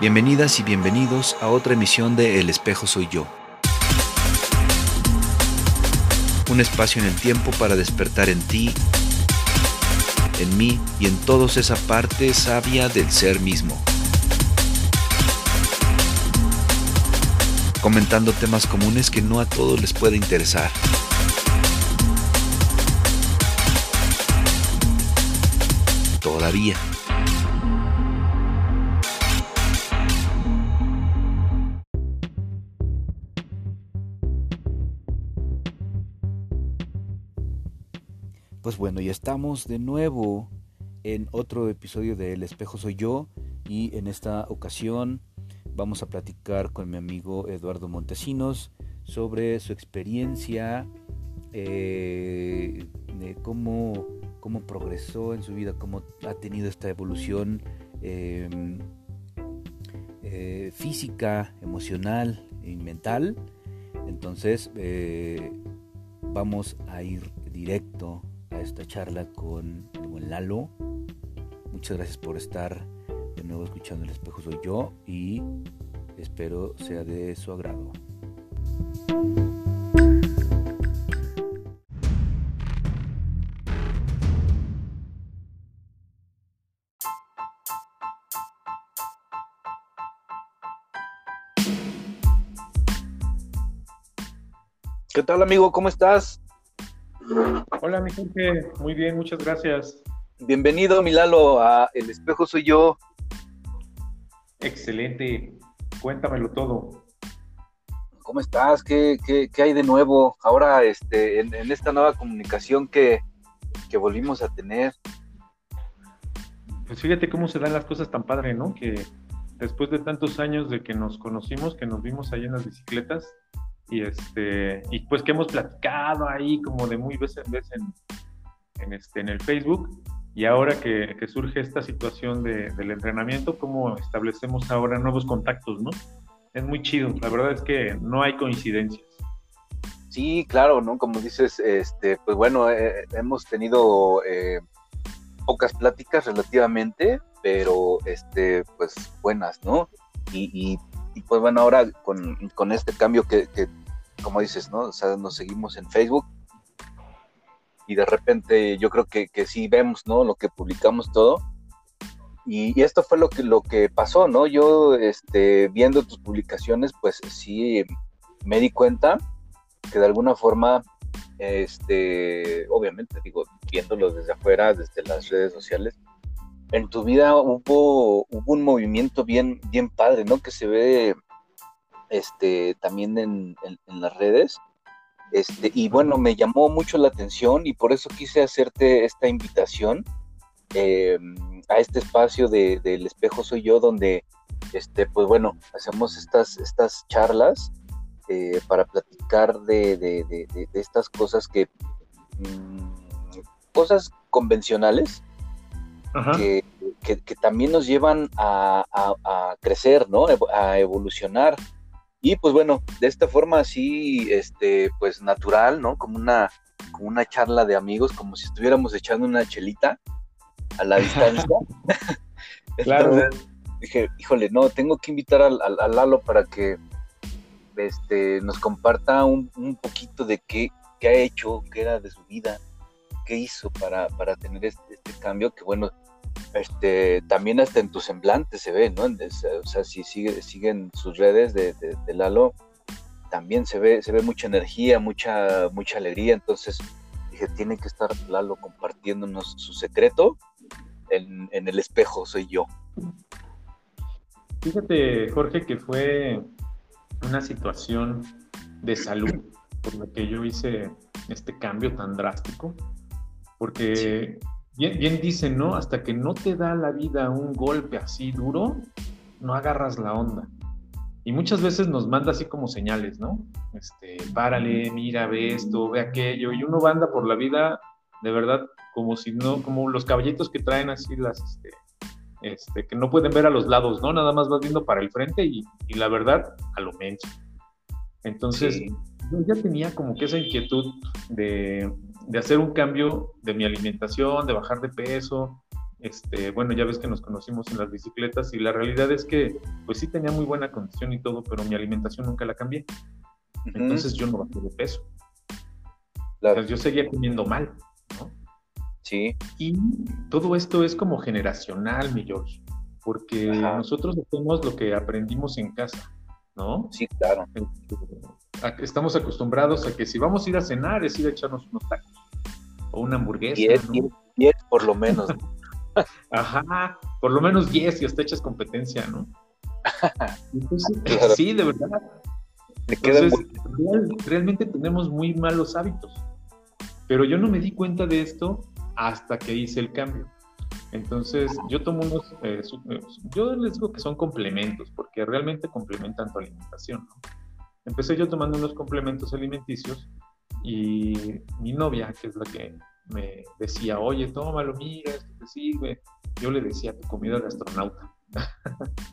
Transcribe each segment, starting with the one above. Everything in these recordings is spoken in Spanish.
Bienvenidas y bienvenidos a otra emisión de El espejo soy yo. Un espacio en el tiempo para despertar en ti, en mí y en todos esa parte sabia del ser mismo. Comentando temas comunes que no a todos les puede interesar. Todavía. Pues bueno, ya estamos de nuevo en otro episodio de El espejo soy yo y en esta ocasión vamos a platicar con mi amigo Eduardo Montesinos sobre su experiencia, eh, de cómo, cómo progresó en su vida, cómo ha tenido esta evolución em, eh, física, emocional y mental. Entonces eh, vamos a ir directo esta charla con el buen Lalo. Muchas gracias por estar de nuevo escuchando El espejo soy yo y espero sea de su agrado. ¿Qué tal amigo? ¿Cómo estás? Hola, mi gente. Muy bien, muchas gracias. Bienvenido, Milalo, a El Espejo Soy Yo. Excelente. Cuéntamelo todo. ¿Cómo estás? ¿Qué, hay de nuevo ahora este, en, esta nueva comunicación que, volvimos a tener? Pues fíjate cómo se dan las cosas tan padre, ¿no? Que después de tantos años de que nos conocimos, que nos vimos ahí en las bicicletas, y este y pues que hemos platicado ahí como de muy vez en vez en, este en el Facebook. Y ahora que, surge esta situación del entrenamiento cómo establecemos ahora nuevos contactos no es muy chido. La verdad es que no hay coincidencias. Sí claro no como dices este pues bueno eh, hemos tenido eh, pocas pláticas relativamente pero este pues buenas no y y pues bueno, ahora con, este cambio que, como dices, ¿no? O sea, nos seguimos en Facebook y de repente yo creo que, que sí vemos, ¿no? Lo que publicamos todo. Y, esto fue lo que, lo que pasó, ¿no? Yo, este, viendo tus publicaciones, pues sí me di cuenta que de alguna forma, este, obviamente, digo, viéndolo desde afuera, desde las redes sociales, en tu vida hubo, hubo un movimiento bien, bien padre, ¿no? Que se ve este, también en, las redes. Este, y bueno, me llamó mucho la atención y por eso quise hacerte esta invitación eh, a este espacio de, del espejo soy yo, donde, este, pues bueno, hacemos estas, estas charlas eh, para platicar de, estas cosas que, mm, cosas convencionales, que, también nos llevan a, crecer, ¿no? A evolucionar. Y pues bueno, de esta forma así, este, pues natural, ¿no? Como una, como una charla de amigos, como si estuviéramos echando una chelita a la distancia. claro. dije, híjole, no, tengo que invitar al, Lalo para que este, nos comparta un, un poquito de qué, qué, ha hecho, qué era de su vida, qué hizo para, para tener este, este cambio, que bueno, este, también hasta en tu semblante se ve, ¿no? O sea, si sigue, siguen sus redes de, Lalo, también se ve, se ve mucha energía, mucha, mucha alegría. Entonces dije, tiene que estar Lalo compartiéndonos su secreto en, el espejo, soy yo. Fíjate, Jorge, que fue una situación de salud por la que yo hice este cambio tan drástico, porque Bien, dicen, ¿no? Hasta que no te da la vida un golpe así duro, no agarras la onda. Y muchas veces nos manda así como señales, ¿no? Este, párale, mira, ve esto, ve aquello. Y uno anda por la vida, de verdad, como si no, como los caballitos que traen así las, este, este, que no pueden ver a los lados, ¿no? Nada más vas viendo para el frente y, la verdad, a lo menos. Entonces, yo ya tenía como que esa inquietud de, de hacer un cambio de mi alimentación, de bajar de peso, este, bueno, ya ves que nos conocimos en las bicicletas y la realidad es que, pues sí tenía muy buena condición y todo, pero mi alimentación nunca la cambié. Entonces yo no bajé de peso. yo seguía comiendo mal, ¿no? Sí. Y todo esto es como generacional, mi George, porque nosotros hacemos lo que aprendimos en casa, ¿no? Sí, claro. Estamos acostumbrados a que si vamos a ir a cenar es ir a echarnos unos tacos o una hamburguesa. 10 por lo menos. Ajá, por lo menos 10 y hasta echas competencia, ¿no? Sí, de verdad. realmente tenemos muy malos hábitos. Pero yo no me di cuenta de esto hasta que hice el cambio. Entonces, yo tomo unos, eh, eh, yo les digo que son complementos, porque realmente complementan tu alimentación. Empecé yo tomando unos complementos alimenticios y mi novia, que es la que me decía, oye, tómalo, mira, esto te sirve. Yo le decía, tu comida de astronauta.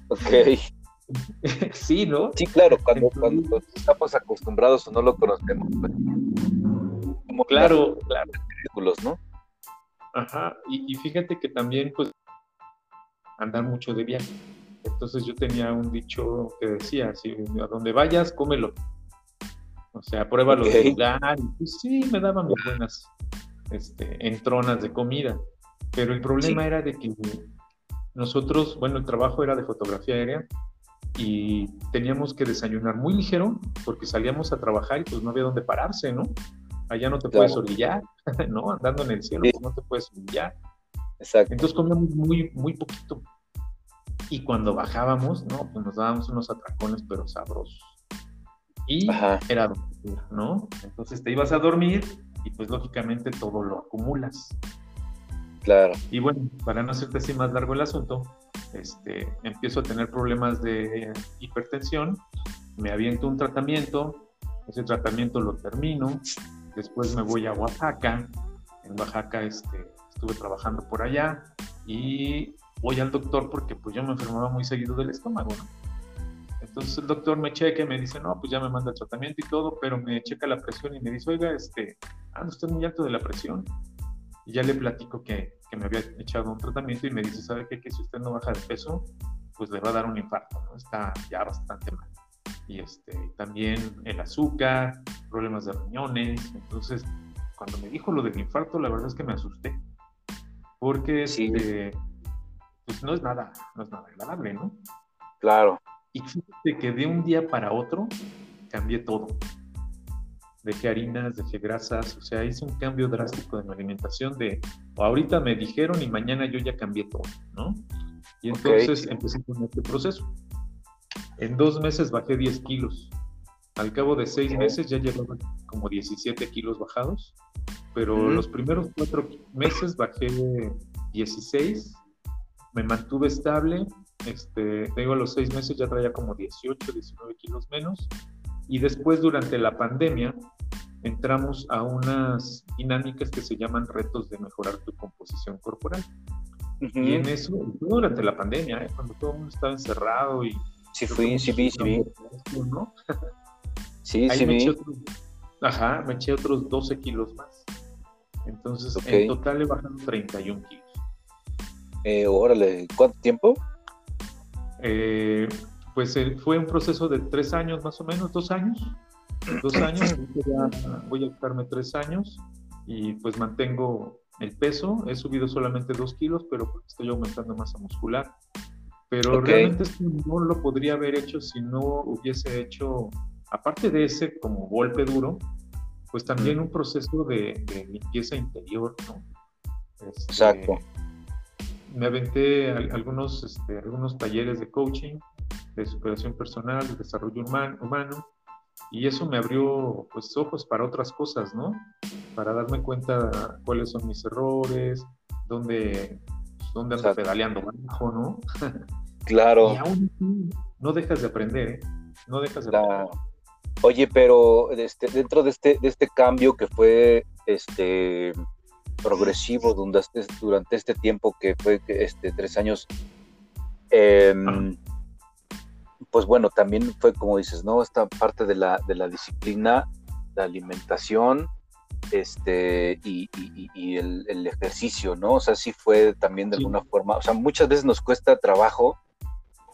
Ok. sí, ¿no? Sí, claro, cuando, cuando, estamos acostumbrados o no lo conocemos. Pues, como claro, claro. ¿no? Ajá, y, fíjate que también, pues, andar mucho de viaje. Entonces yo tenía un dicho que decía, si a donde vayas, cómelo. O sea, pruébalo okay. de lugar. Y pues sí, me daban mis buenas este, entronas de comida. Pero el problema era de que nosotros, bueno, el trabajo era de fotografía aérea y teníamos que desayunar muy ligero porque salíamos a trabajar y pues no había dónde pararse, ¿no? Allá no te puedes orillar, ¿no? Andando en el cielo pues, no te puedes orillar. Exacto. Entonces comíamos muy, muy poquito. Y cuando bajábamos, ¿no? Pues nos dábamos unos atracones, pero sabrosos. Y era dormir, ¿no? Entonces te ibas a dormir y pues lógicamente todo lo acumulas. Claro. Y bueno, para no hacerte así más largo el asunto, este, empiezo a tener problemas de hipertensión, me aviento un tratamiento, ese tratamiento lo termino, después me voy a Oaxaca, en Oaxaca este, estuve trabajando por allá y voy al doctor porque pues yo me enfermaba muy seguido del estómago, ¿no? Entonces el doctor me checa y me dice, no, pues ya me manda el tratamiento y todo, pero me checa la presión y me dice, oiga, este, ah, usted es muy alto de la presión. Y ya le platico que, que, me había echado un tratamiento y me dice, ¿sabe qué? Que si usted no baja de peso, pues le va a dar un infarto, ¿no? Está ya bastante mal. Y este, también el azúcar, problemas de riñones. Entonces, cuando me dijo lo del infarto, la verdad es que me asusté. Porque sí. Este, pues no es nada, no es nada agradable, ¿no? Claro. Y fíjate que de un día para otro cambié todo. Dejé harinas, dejé grasas, o sea, hice un cambio drástico de mi alimentación de ahorita me dijeron y mañana yo ya cambié todo, ¿no? Y entonces empecé con este proceso. En dos meses bajé 10 kilos. Al cabo de seis meses ya llevaba como 17 kilos bajados, pero los primeros cuatro meses bajé 16, me mantuve estable este, tengo los seis meses ya traía como 18, 19 kilos menos. Y después, durante la pandemia, entramos a unas dinámicas que se llaman retos de mejorar tu composición corporal. Y en eso, durante la pandemia, ¿eh? cuando todo el mundo estaba encerrado y... Sí, fui, sí vi, sí vi. ¿no? sí, sí vi. ajá, me eché otros 12 kilos más. Entonces, en total he bajado 31 kilos. Eh, órale, ¿cuánto tiempo? Eh, pues eh, fue un proceso de tres años más o menos, dos años, dos años, voy a buscarme tres años y pues mantengo el peso, he subido solamente dos kilos, pero estoy aumentando masa muscular. Pero realmente no lo podría haber hecho si no hubiese hecho, aparte de ese como golpe duro, pues también un proceso de, limpieza interior, ¿no? Este, Exacto me aventé algunos, este, algunos talleres de coaching, de superación personal, de desarrollo humano, y eso me abrió pues ojos para otras cosas, ¿no? Para darme cuenta cuáles son mis errores, dónde, dónde ando pedaleando bajo, ¿no? Claro. y aún no dejas de aprender, ¿eh? No dejas de aprender. Oye, pero este, dentro de este, de este cambio que fue este progresivo durante, durante este tiempo que fue este, tres años, em, pues bueno, también fue como dices, ¿no? Esta parte de la, de la disciplina, la alimentación este, y, el, ejercicio, ¿no? O sea, sí fue también de alguna forma, o sea, muchas veces nos cuesta trabajo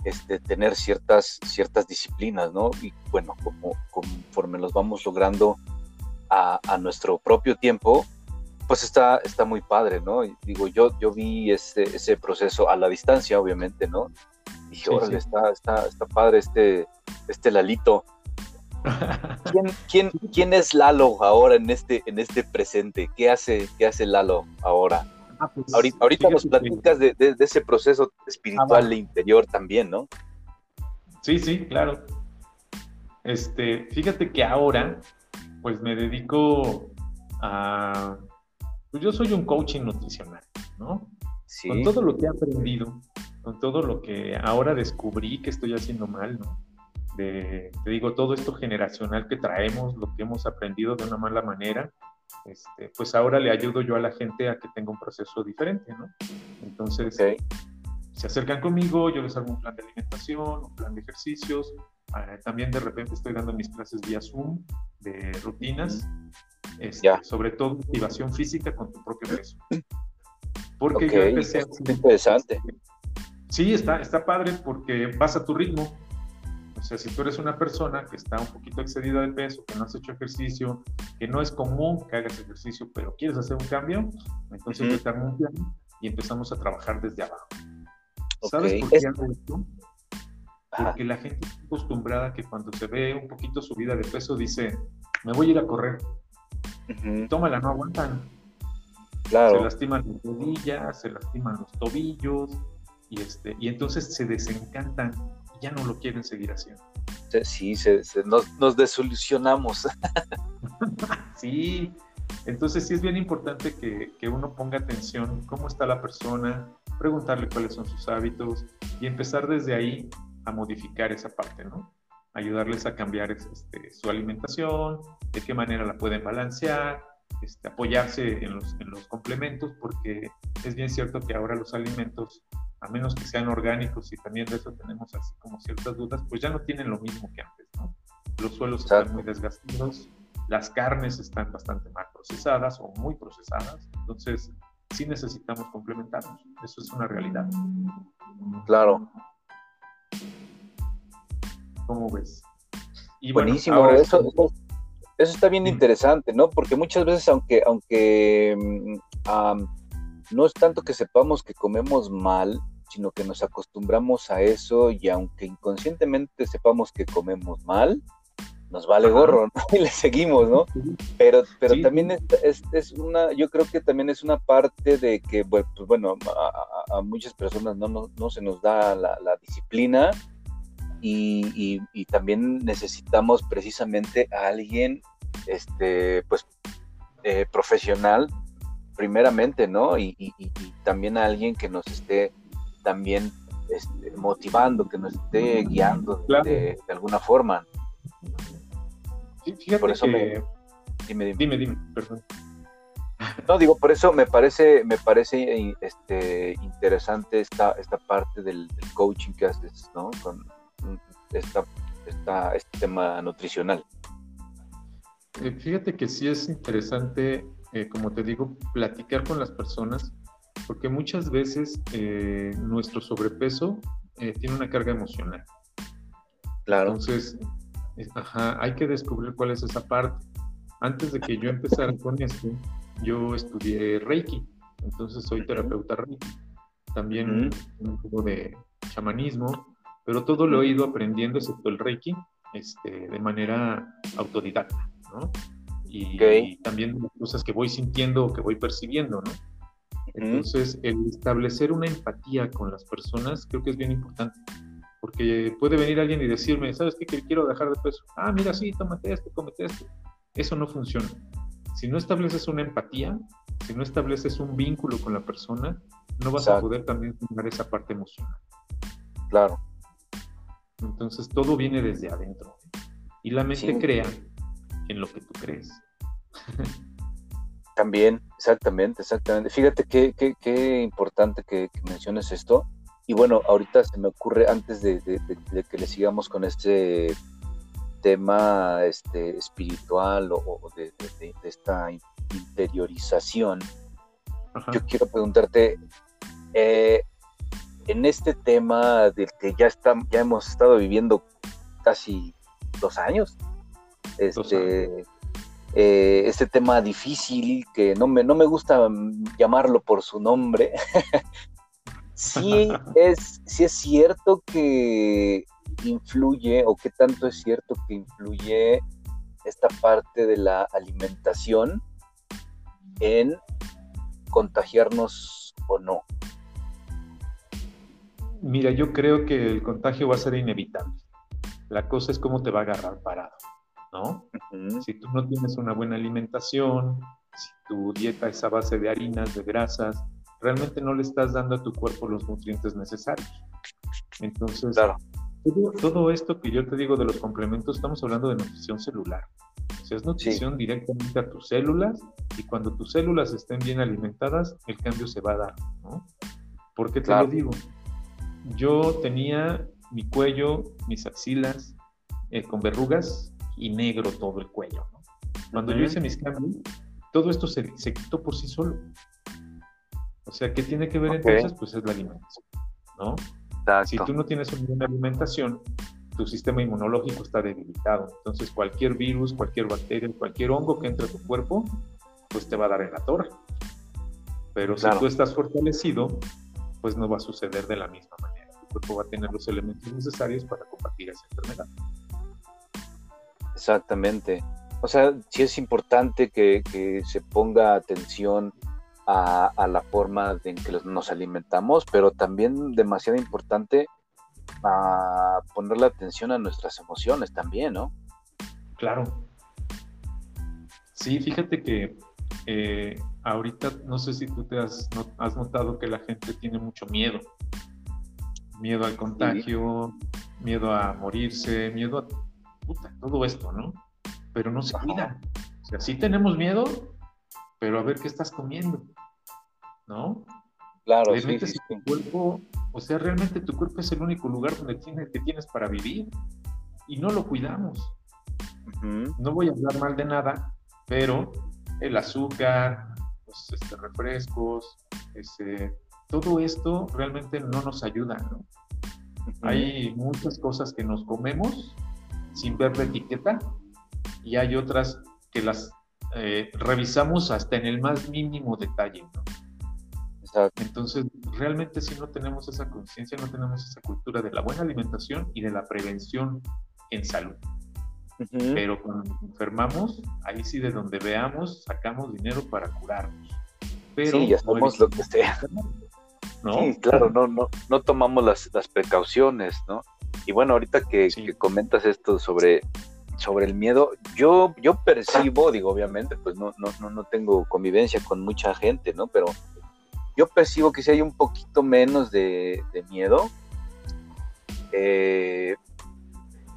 este, tener ciertas, ciertas disciplinas, ¿no? Y bueno, como, conforme los vamos logrando a, nuestro propio tiempo, pues está, está muy padre, ¿no? digo, yo, yo vi ese, ese proceso a la distancia, obviamente, ¿no? Dije, órale, Está, está, está padre este, este Lalito. ¿Quién, quién, quién es Lalo ahora en este, en este presente? ¿Qué hace, qué hace Lalo ahora? Ah, pues, ahorita, nos platicas de, ese proceso espiritual ah, de interior también, ¿no? Sí, sí, claro. Este, fíjate que ahora, pues me dedico a. Pues yo soy un coaching nutricional, ¿no? Sí. Con todo lo que he aprendido, con todo lo que ahora descubrí que estoy haciendo mal, ¿no? De, te digo, todo esto generacional que traemos, lo que hemos aprendido de una mala manera, este, pues ahora le ayudo yo a la gente a que tenga un proceso diferente, ¿no? Entonces, se acercan conmigo, yo les hago un plan de alimentación, un plan de ejercicios, ah, también de repente estoy dando mis clases vía Zoom de rutinas, este, sobre todo activación física con tu propio peso. Porque yo empecé a... Interesante. Sí, está, está padre porque vas a tu ritmo, o sea, si tú eres una persona que está un poquito excedida de peso, que no has hecho ejercicio, que no es común que hagas ejercicio, pero quieres hacer un cambio, entonces te un plan y empezamos a trabajar desde abajo. ¿Sabes por qué hago esto? Porque la gente está acostumbrada que cuando se ve un poquito subida de peso dice, me voy a ir a correr. Tómala, no aguantan. Claro. Se lastiman las rodillas, se lastiman los tobillos, y, este, y entonces se desencantan ya no lo quieren seguir haciendo. Sí, nos, desolucionamos. sí, entonces sí es bien importante que, que, uno ponga atención cómo está la persona, preguntarle cuáles son sus hábitos y empezar desde ahí a modificar esa parte, ¿no? Ayudarles a cambiar este, su alimentación, de qué manera la pueden balancear, este, apoyarse en los, en los complementos, porque es bien cierto que ahora los alimentos a menos que sean orgánicos y también de eso tenemos así como ciertas dudas, pues ya no tienen lo mismo que antes, ¿no? Los suelos están muy desgastados, las carnes están bastante mal procesadas o muy procesadas, entonces sí necesitamos complementarnos, eso es una realidad. Claro. ¿Cómo ves? Y Buenísimo, eso, eso, está bien interesante, ¿no? Porque muchas veces, aunque, aunque mm, no es tanto que sepamos que comemos mal, sino que nos acostumbramos a eso y aunque inconscientemente sepamos que comemos mal, nos vale gorro, ¿no? Y le seguimos, ¿no? Pero, pero también es, es, una, yo creo que también es una parte de que, pues bueno, a, muchas personas no, no, se nos da la, disciplina y, y, también necesitamos precisamente a alguien, este, pues, eh, profesional primeramente, ¿no? Y, también a alguien que nos esté también este, motivando, que nos esté guiando de, alguna forma. Sí, fíjate por eso que... me... Dime, dime. Dime, perdón. No, digo, por eso me parece, me parece este, interesante esta, esta parte del, coaching que haces, ¿no? Con esta, este tema nutricional. Eh, fíjate que sí es interesante eh, como te digo, platicar con las personas, porque muchas veces eh, nuestro sobrepeso eh, tiene una carga emocional. Claro. Entonces, ajá, hay que descubrir cuál es esa parte. Antes de que yo empezara con esto, yo estudié Reiki, entonces soy terapeuta Reiki. También un poco de chamanismo, pero todo lo he ido aprendiendo, excepto el Reiki, este, de manera autodidacta, ¿no? Y, también cosas que voy sintiendo o que voy percibiendo, ¿no? Entonces, el establecer una empatía con las personas creo que es bien importante, porque puede venir alguien y decirme, ¿sabes qué? Que quiero dejar de peso. Ah, mira, sí, tómate esto, cómete esto. Eso no funciona. Si no estableces una empatía, si no estableces un vínculo con la persona, no vas a poder también tener esa parte emocional. Claro. Entonces, todo viene desde adentro. Y la mente crea en lo que tú crees. También, exactamente, exactamente. Fíjate qué, qué, importante que, menciones esto. Y bueno, ahorita se me ocurre, antes de, que le sigamos con este tema este, espiritual o, de, esta interiorización, yo quiero preguntarte, eh, en este tema del que ya, está, ya hemos estado viviendo casi dos años, este, eh, este tema difícil que no me, no me gusta llamarlo por su nombre, sí es, sí es cierto que influye o qué tanto es cierto que influye esta parte de la alimentación en contagiarnos o no? Mira, yo creo que el contagio va a ser inevitable. La cosa es cómo te va a agarrar parado, ¿no? Si tú no tienes una buena alimentación, si tu dieta es a base de harinas, de grasas, realmente no le estás dando a tu cuerpo los nutrientes necesarios. Entonces, todo, esto que yo te digo de los complementos, estamos hablando de nutrición celular. O sea, es nutrición directamente a tus células y cuando tus células estén bien alimentadas, el cambio se va a dar, ¿no? ¿Por qué te lo digo? Yo tenía mi cuello, mis axilas eh, con verrugas y negro todo el cuello, ¿no? Cuando yo hice mis cambios, todo esto se, se, quitó por sí solo. O sea, ¿qué tiene que ver entonces? Pues es la alimentación, ¿no? Si tú no tienes una buena alimentación, tu sistema inmunológico está debilitado. Entonces, cualquier virus, cualquier bacteria, cualquier hongo que entre a tu cuerpo, pues te va a dar en la torre. Pero si tú estás fortalecido, pues no va a suceder de la misma manera. Tu cuerpo va a tener los elementos necesarios para combatir esa enfermedad. Exactamente. O sea, sí es importante que, que se ponga atención a, la forma en que nos alimentamos, pero también demasiado importante a ponerle atención a nuestras emociones también, ¿no? Claro. Sí, fíjate que eh, ahorita no sé si tú te has, notado que la gente tiene mucho miedo. Miedo al contagio, miedo a morirse, miedo a todo esto, ¿no? Pero no se cuida. O sea, sí tenemos miedo, pero a ver qué estás comiendo. ¿no? Claro, realmente sí, tu cuerpo, o sea, realmente tu cuerpo es el único lugar donde tienes, que tienes para vivir y no lo cuidamos. No voy a hablar mal de nada, pero el azúcar, los este, refrescos, ese, todo esto realmente no nos ayuda, ¿no? Hay muchas cosas que nos comemos sin ver la etiqueta y hay otras que las eh, revisamos hasta en el más mínimo detalle, ¿no? Entonces, realmente si no tenemos esa conciencia, no tenemos esa cultura de la buena alimentación y de la prevención en salud. Pero cuando nos enfermamos, ahí sí de donde veamos, sacamos dinero para curarnos. Pero sí, hacemos lo que sea. ¿No? Sí, claro, no, no, no tomamos las, las precauciones, ¿no? Y bueno, ahorita que, comentas esto sobre, sobre el miedo, yo, yo percibo, digo, obviamente, pues no, no, no, no tengo convivencia con mucha gente, ¿no? Pero yo percibo que si hay un poquito menos de, miedo. Eh,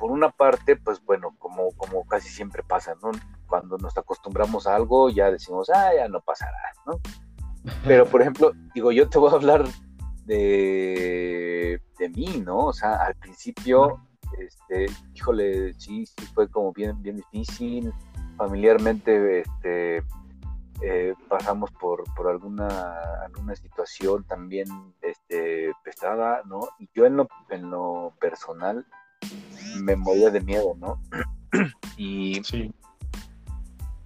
por una parte, pues bueno, como, como casi siempre pasa, ¿no? Cuando nos acostumbramos a algo, ya decimos, ah, ya no pasará, ¿no? Pero, por ejemplo, digo, yo te voy a hablar de, de mí, ¿no? O sea, al principio, este, híjole, sí, sí fue como bien, bien difícil. Familiarmente, este, eh, pasamos por, alguna, alguna situación también este, pesada, ¿no? Y yo en lo, en lo personal me moría de miedo, ¿no? y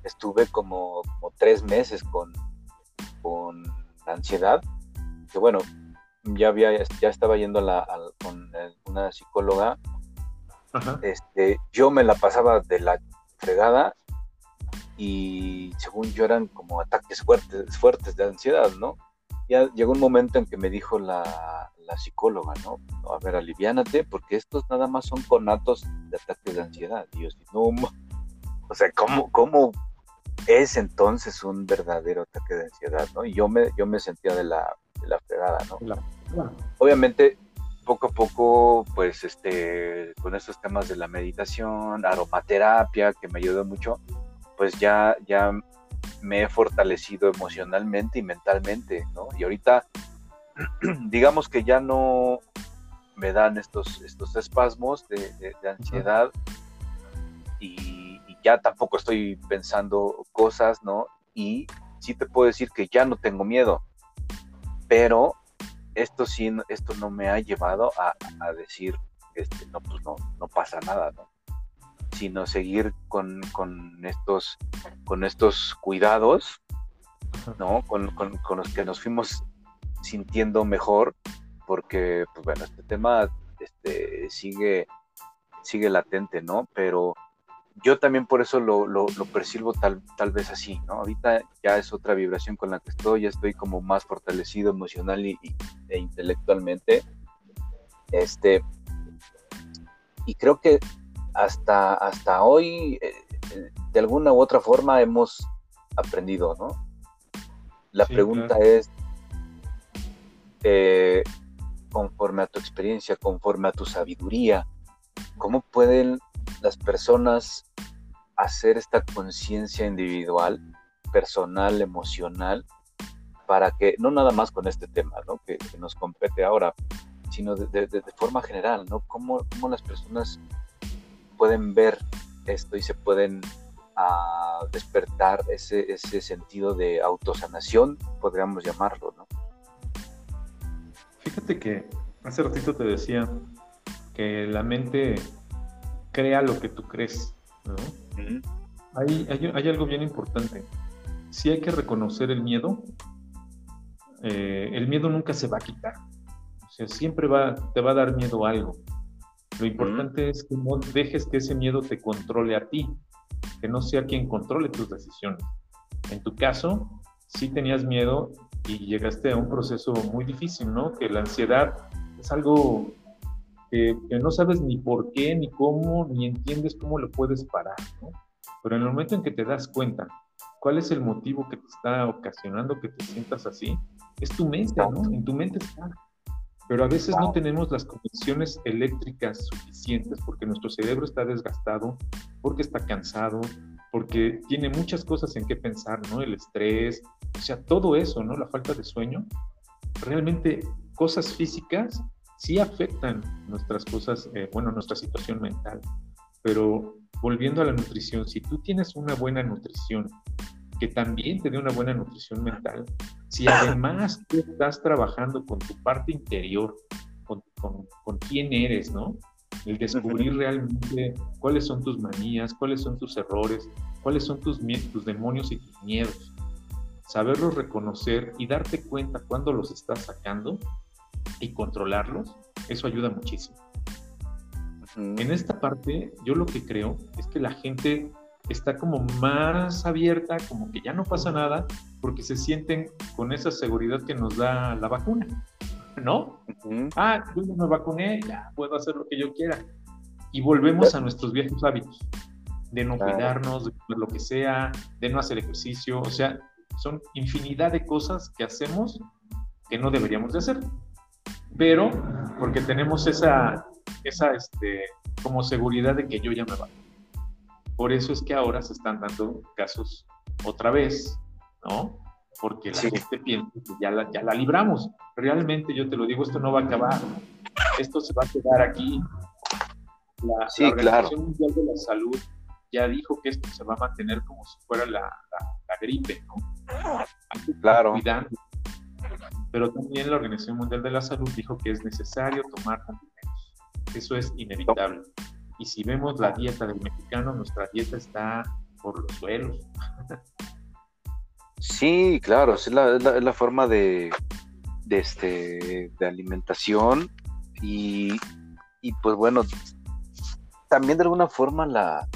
estuve como, tres meses con, con ansiedad, que bueno, ya había, ya estaba yendo la, con una psicóloga, este, yo me la pasaba de la fregada y según yo eran como ataques fuertes, fuertes de ansiedad, ¿no? Ya llegó un momento en que me dijo la, psicóloga, ¿no? A ver, aliviánate, porque estos nada más son conatos de ataques de ansiedad. Y yo no, o sea, ¿cómo, ¿cómo es entonces un verdadero ataque de ansiedad, ¿no? Y yo me, yo me sentía de la, de la fregada, ¿no? Obviamente, poco a poco, pues, este, con estos temas de la meditación, aromaterapia, que me ayudó mucho, pues ya, ya me he fortalecido emocionalmente y mentalmente, ¿no? Y ahorita, digamos que ya no me dan estos, estos espasmos de, ansiedad y, ya tampoco estoy pensando cosas, ¿no? y sí te puedo decir que ya no tengo miedo, pero esto sí, esto no me ha llevado a, decir, este, no, pues no, no pasa nada, ¿no? sino seguir con, estos, con estos cuidados, ¿no? Con, con, los que nos fuimos sintiendo mejor, porque, pues bueno, este tema este, sigue, sigue latente, ¿no? Pero yo también por eso lo, lo, percibo tal, tal vez así, ¿no? Ahorita ya es otra vibración con la que estoy, ya estoy como más fortalecido emocional y, e intelectualmente. Este, y creo que hasta, hasta hoy, eh, eh, de alguna u otra forma, hemos aprendido, ¿no? La pregunta es, eh, conforme a tu experiencia, conforme a tu sabiduría, ¿cómo pueden las personas hacer esta conciencia individual, personal, emocional, para que, no nada más con este tema, ¿no? que, nos compete ahora, sino de, forma general, ¿no? ¿Cómo, cómo las personas pueden ver esto y se pueden ah, despertar ese, ese sentido de autosanación, podríamos llamarlo, ¿no? Fíjate que hace ratito te decía que la mente crea lo que tú crees, ¿no? hay, hay, algo bien importante. Si hay que reconocer el miedo, eh, el miedo nunca se va a quitar. O sea, siempre va, te va a dar miedo algo. Lo importante es que no dejes que ese miedo te controle a ti, que no sea quien controle tus decisiones. En tu caso, sí tenías miedo y llegaste a un proceso muy difícil, ¿no? Que la ansiedad es algo que, no sabes ni por qué, ni cómo, ni entiendes cómo lo puedes parar, ¿no? Pero en el momento en que te das cuenta cuál es el motivo que te está ocasionando que te sientas así, es tu mente, ¿no? En tu mente está pero a veces no tenemos las conexiones eléctricas suficientes porque nuestro cerebro está desgastado, porque está cansado, porque tiene muchas cosas en qué pensar, ¿no? El estrés, o sea, todo eso, ¿no? La falta de sueño. Realmente cosas físicas sí afectan nuestras cosas, eh, bueno, nuestra situación mental. Pero volviendo a la nutrición, si tú tienes una buena nutrición, que también te dé una buena nutrición mental, si además tú estás trabajando con tu parte interior, con, con, quién eres, ¿no? El descubrir realmente cuáles son tus manías, cuáles son tus errores, cuáles son tus, tus demonios y tus miedos. Saberlos reconocer y darte cuenta cuando los estás sacando y controlarlos, eso ayuda muchísimo. En esta parte, yo lo que creo es que la gente está como más abierta, como que ya no pasa nada, porque se sienten con esa seguridad que nos da la vacuna, ¿no? Ah, yo me vacuné, ya puedo hacer lo que yo quiera. Y volvemos a nuestros viejos hábitos, de no cuidarnos, de lo que sea, de no hacer ejercicio, o sea, son infinidad de cosas que hacemos que no deberíamos de hacer. Pero porque tenemos esa, esa este, como seguridad de que yo ya me vacuné. Por eso es que ahora se están dando casos otra vez, ¿no? Porque la gente piensa que ya la, ya la libramos. Realmente yo te lo digo, esto no va a acabar. Esto se va a quedar aquí. La, sí, Organización Mundial de la Salud ya dijo que esto se va a mantener como si fuera la, la, gripe, ¿no? claro. Cuidando. Pero también la Organización Mundial de la Salud dijo que es necesario tomar alimentos. Eso es inevitable. Y si vemos la dieta del mexicano, nuestra dieta está por los suelos. Sí, claro, es la, la, forma de, de, este, de alimentación y, y, pues bueno, también de alguna forma la,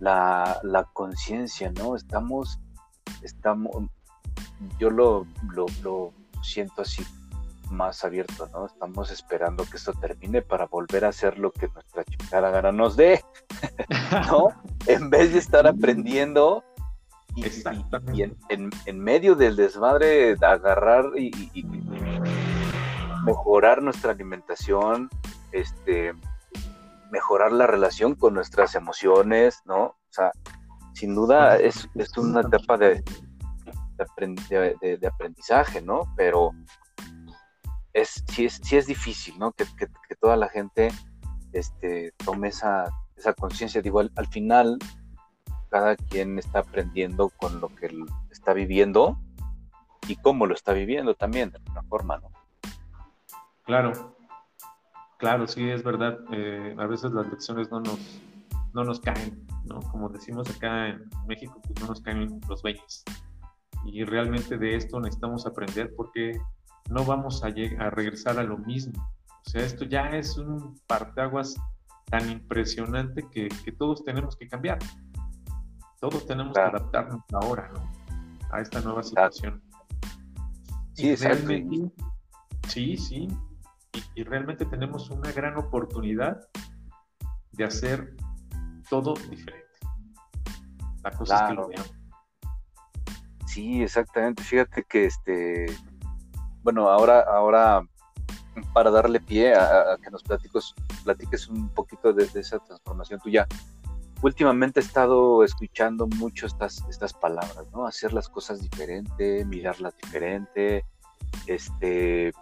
la, la conciencia, ¿no? Estamos, estamos, yo lo, lo, lo siento así, más abierto, ¿no? Estamos esperando que esto termine para volver a hacer lo que nuestra chingada gana nos dé, ¿no? en vez de estar aprendiendo y, en, medio del desmadre agarrar y, mejorar nuestra alimentación, este, mejorar la relación con nuestras emociones, ¿no? O sea, sin duda es, es una etapa de, de, aprendizaje, ¿no? Pero es, sí, es, sí es difícil, ¿no? Que, toda la gente este, tome esa, esa conciencia. Digo, al, final, cada quien está aprendiendo con lo que está viviendo y cómo lo está viviendo también, de alguna forma, ¿no? Claro, claro, sí, es verdad. Eh, a veces las lecciones no nos, no nos caen, ¿no? Como decimos acá en México, pues no nos caen los 20. Y realmente de esto necesitamos aprender porque no vamos a, a regresar a lo mismo. O sea, esto ya es un parteaguas tan impresionante que, que todos tenemos que cambiar. Todos tenemos que adaptarnos ahora, ¿no? A esta nueva situación. Sí, realmente, sí, sí. Y, realmente tenemos una gran oportunidad de hacer todo diferente. La cosa es que lo veamos. Sí, exactamente. Fíjate que este, bueno, ahora, ahora para darle pie a, que nos platiques, platiques un poquito de, esa transformación tuya. Últimamente he estado escuchando mucho estas, estas palabras, ¿no? Hacer las cosas diferente, mirarlas diferente. Este,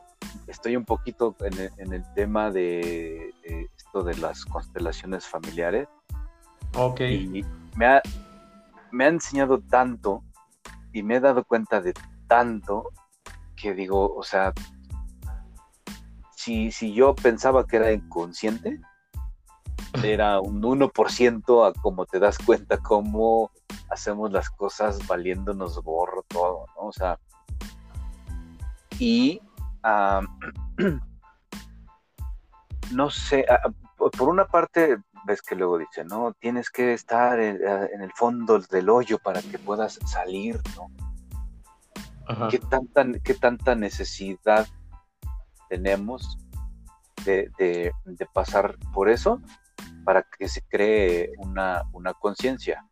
estoy un poquito en el, tema de, esto de las constelaciones familiares. Ok. Y me ha, me ha enseñado tanto y me he dado cuenta de tanto que digo, o sea, si, yo pensaba que era inconsciente, era un 1% a como te das cuenta cómo hacemos las cosas valiéndonos gorro todo, ¿no? O sea, y no sé, por una parte ves que luego dice, no, tienes que estar en, el fondo del hoyo para que puedas salir, ¿no? ¿Qué, tanta, ¿Qué tanta necesidad tenemos de, pasar por eso para que se cree una, conciencia.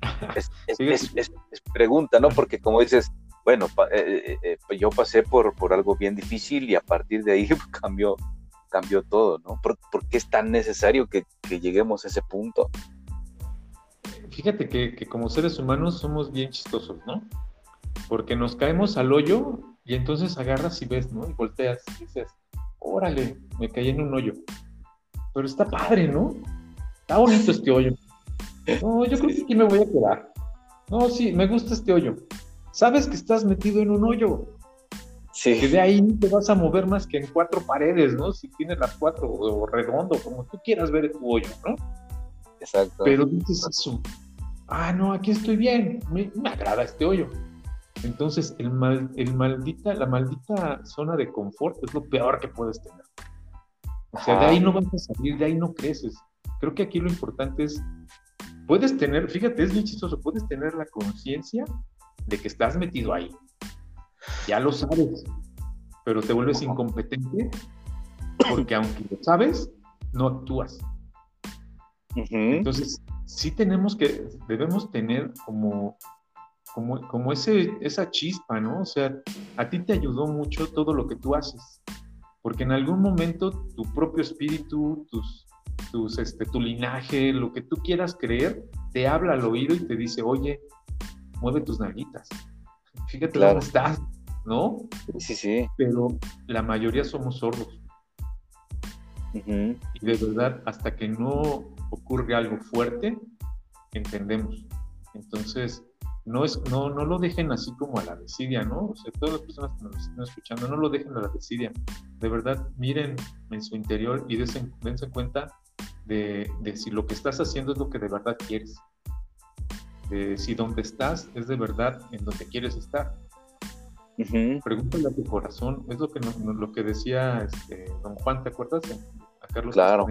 Es, pregunta, ¿no? Porque como dices, bueno, eh, eh, eh, yo pasé por, por algo bien difícil y a partir de ahí cambió, cambió todo, ¿no? ¿Por, qué es tan necesario que, lleguemos a ese punto? Fíjate que, que, como seres humanos somos bien chistosos, ¿no? Porque nos caemos al hoyo y entonces agarras y ves, ¿no? Y volteas y dices, órale, me caí en un hoyo. Pero está padre, ¿no? Está bonito este hoyo. No, yo creo que aquí me voy a quedar. No, sí, me gusta este hoyo. Sabes que estás metido en un hoyo. Sí. Que de ahí no te vas a mover más que en cuatro paredes, ¿no? Si tienes las cuatro o redondo, como tú quieras ver tu hoyo, ¿no? Exacto. Pero dices eso. Ah, no, aquí estoy bien. me agrada este hoyo. Entonces, el mal, el maldita, la maldita zona de confort es lo peor que puedes tener. O sea, de ahí no vas a salir, de ahí no creces. Creo que aquí lo importante es, puedes tener, fíjate, es bien chistoso, puedes tener la conciencia de que estás metido ahí. Ya lo sabes, pero te vuelves incompetente porque aunque lo sabes, no actúas. Entonces, sí tenemos que, debemos tener como como, ese, esa chispa, ¿no? O sea, a ti te ayudó mucho todo lo que tú haces, porque en algún momento tu propio espíritu, tus, tus, este, tu linaje, lo que tú quieras creer, te habla al oído y te dice, oye, mueve tus nalguitas, fíjate dónde estás, ¿no? Sí, sí. Pero la mayoría somos sordos. Y de verdad, hasta que no ocurre algo fuerte, entendemos. Entonces, no, es, no, no lo dejen así como a la desidia, ¿no? O sea, todas las personas que nos están escuchando, no lo dejen a la desidia. De verdad, miren en su interior y dense, cuenta de, si lo que estás haciendo es lo que de verdad quieres. De si donde estás es de verdad en donde quieres estar. Pregúntale a tu corazón, es lo que, lo que decía este, don Juan, ¿te acuerdas? A Carlos claro.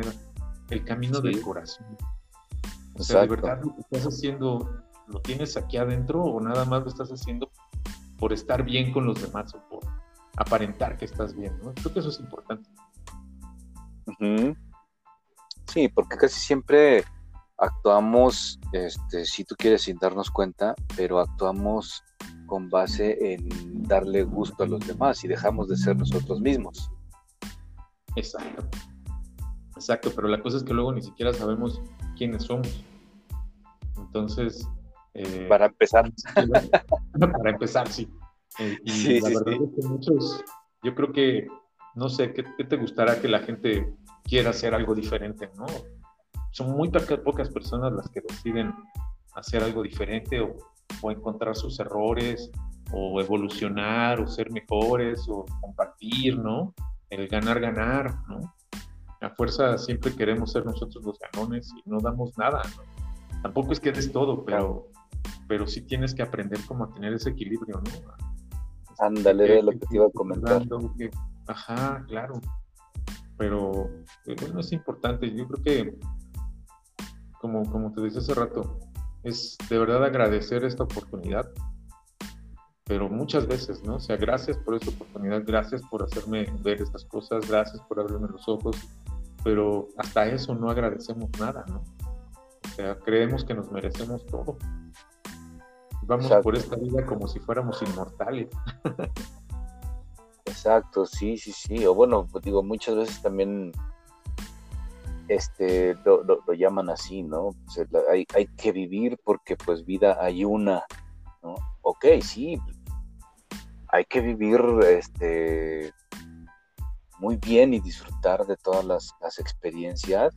el camino del corazón. O sea, de verdad lo que estás haciendo lo tienes aquí adentro o nada más lo estás haciendo por estar bien con los demás o por aparentar que estás bien, ¿no? Creo que eso es importante. Sí, porque casi siempre actuamos, este, si tú quieres, sin darnos cuenta, pero actuamos con base en darle gusto a los demás y dejamos de ser nosotros mismos. Exacto. Exacto, pero la cosa es que luego ni siquiera sabemos quiénes somos. Entonces, eh, para empezar. para empezar, sí. Eh, y la verdad es que muchos, yo creo que, no sé, ¿qué, te gustará que la gente quiera hacer algo diferente, no? Son muy pocas personas las que deciden hacer algo diferente o, o encontrar sus errores o evolucionar o ser mejores o compartir, ¿no? El ganar, ganar, ¿no? A fuerza siempre queremos ser nosotros los ganones y no damos nada, ¿no? Tampoco es que des todo, pero, pero sí tienes que aprender cómo a tener ese equilibrio, ¿no? Ándale, lo que te iba a comentar. ajá, claro. Pero eh, bueno, es importante. Yo creo que, como, como te decía hace rato, es de verdad agradecer esta oportunidad pero muchas veces, ¿no? O sea, gracias por esta oportunidad, gracias por hacerme ver estas cosas, gracias por abrirme los ojos, pero hasta eso no agradecemos nada, ¿no? O sea, creemos que nos merecemos todo. Vamos por esta vida como si fuéramos inmortales. Exacto, sí, sí, sí. O bueno, pues digo, muchas veces también este lo, llaman así, ¿no? hay, hay que vivir porque pues vida hay una, ¿no? Ok, sí, hay que vivir este, muy bien y disfrutar de todas las, experiencias,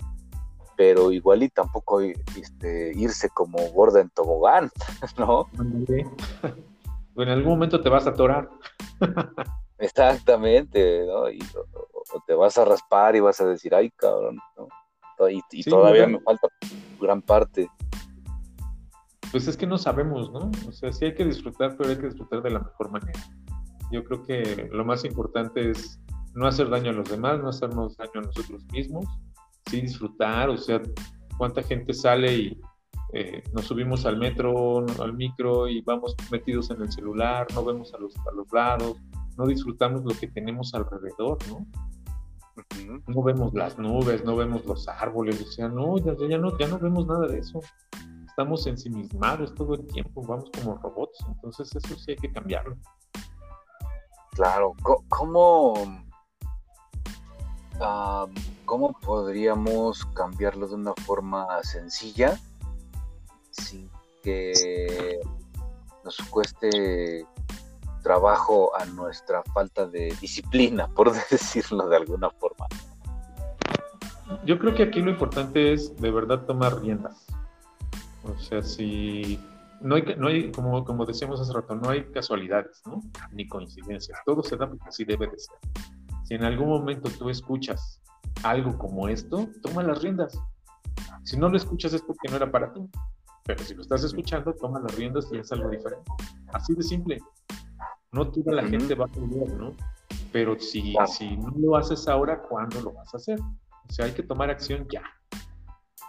pero igual y tampoco este, irse como gorda en tobogán, ¿no? En algún momento te vas a atorar. Exactamente, ¿no? Y, o, te vas a raspar y vas a decir, ay, cabrón, ¿no? Y, todavía me falta gran parte. Pues es que no sabemos, ¿no? O sea, sí hay que disfrutar, pero hay que disfrutar de la mejor manera. Yo creo que lo más importante es no hacer daño a los demás, no hacernos daño a nosotros mismos, sí disfrutar, o sea, cuánta gente sale y eh, nos subimos al metro, al micro y vamos metidos en el celular, no vemos a los, a los lados, no disfrutamos lo que tenemos alrededor, ¿no? No vemos las nubes, no vemos los árboles, o sea, no, ya, ya, no, ya no vemos nada de eso. Estamos ensimismados todo el tiempo, vamos como robots, entonces eso sí hay que cambiarlo. Claro, ¿cómo, cómo podríamos cambiarlo de una forma sencilla sin que nos cueste trabajo a nuestra falta de disciplina, por decirlo de alguna forma? Yo creo que aquí lo importante es de verdad tomar riendas. O sea, si no hay, no hay como, como decíamos hace rato, no hay casualidades, ¿no? Ni coincidencias. Todo se da porque así debe de ser. Si en algún momento tú escuchas algo como esto, toma las riendas. Si no lo escuchas es porque no era para ti. Pero si lo estás escuchando, toma las riendas y es algo diferente. Así de simple. No toda la gente va a poder, ¿no? Pero si, si no lo haces ahora, ¿cuándo lo vas a hacer? O sea, hay que tomar acción ya.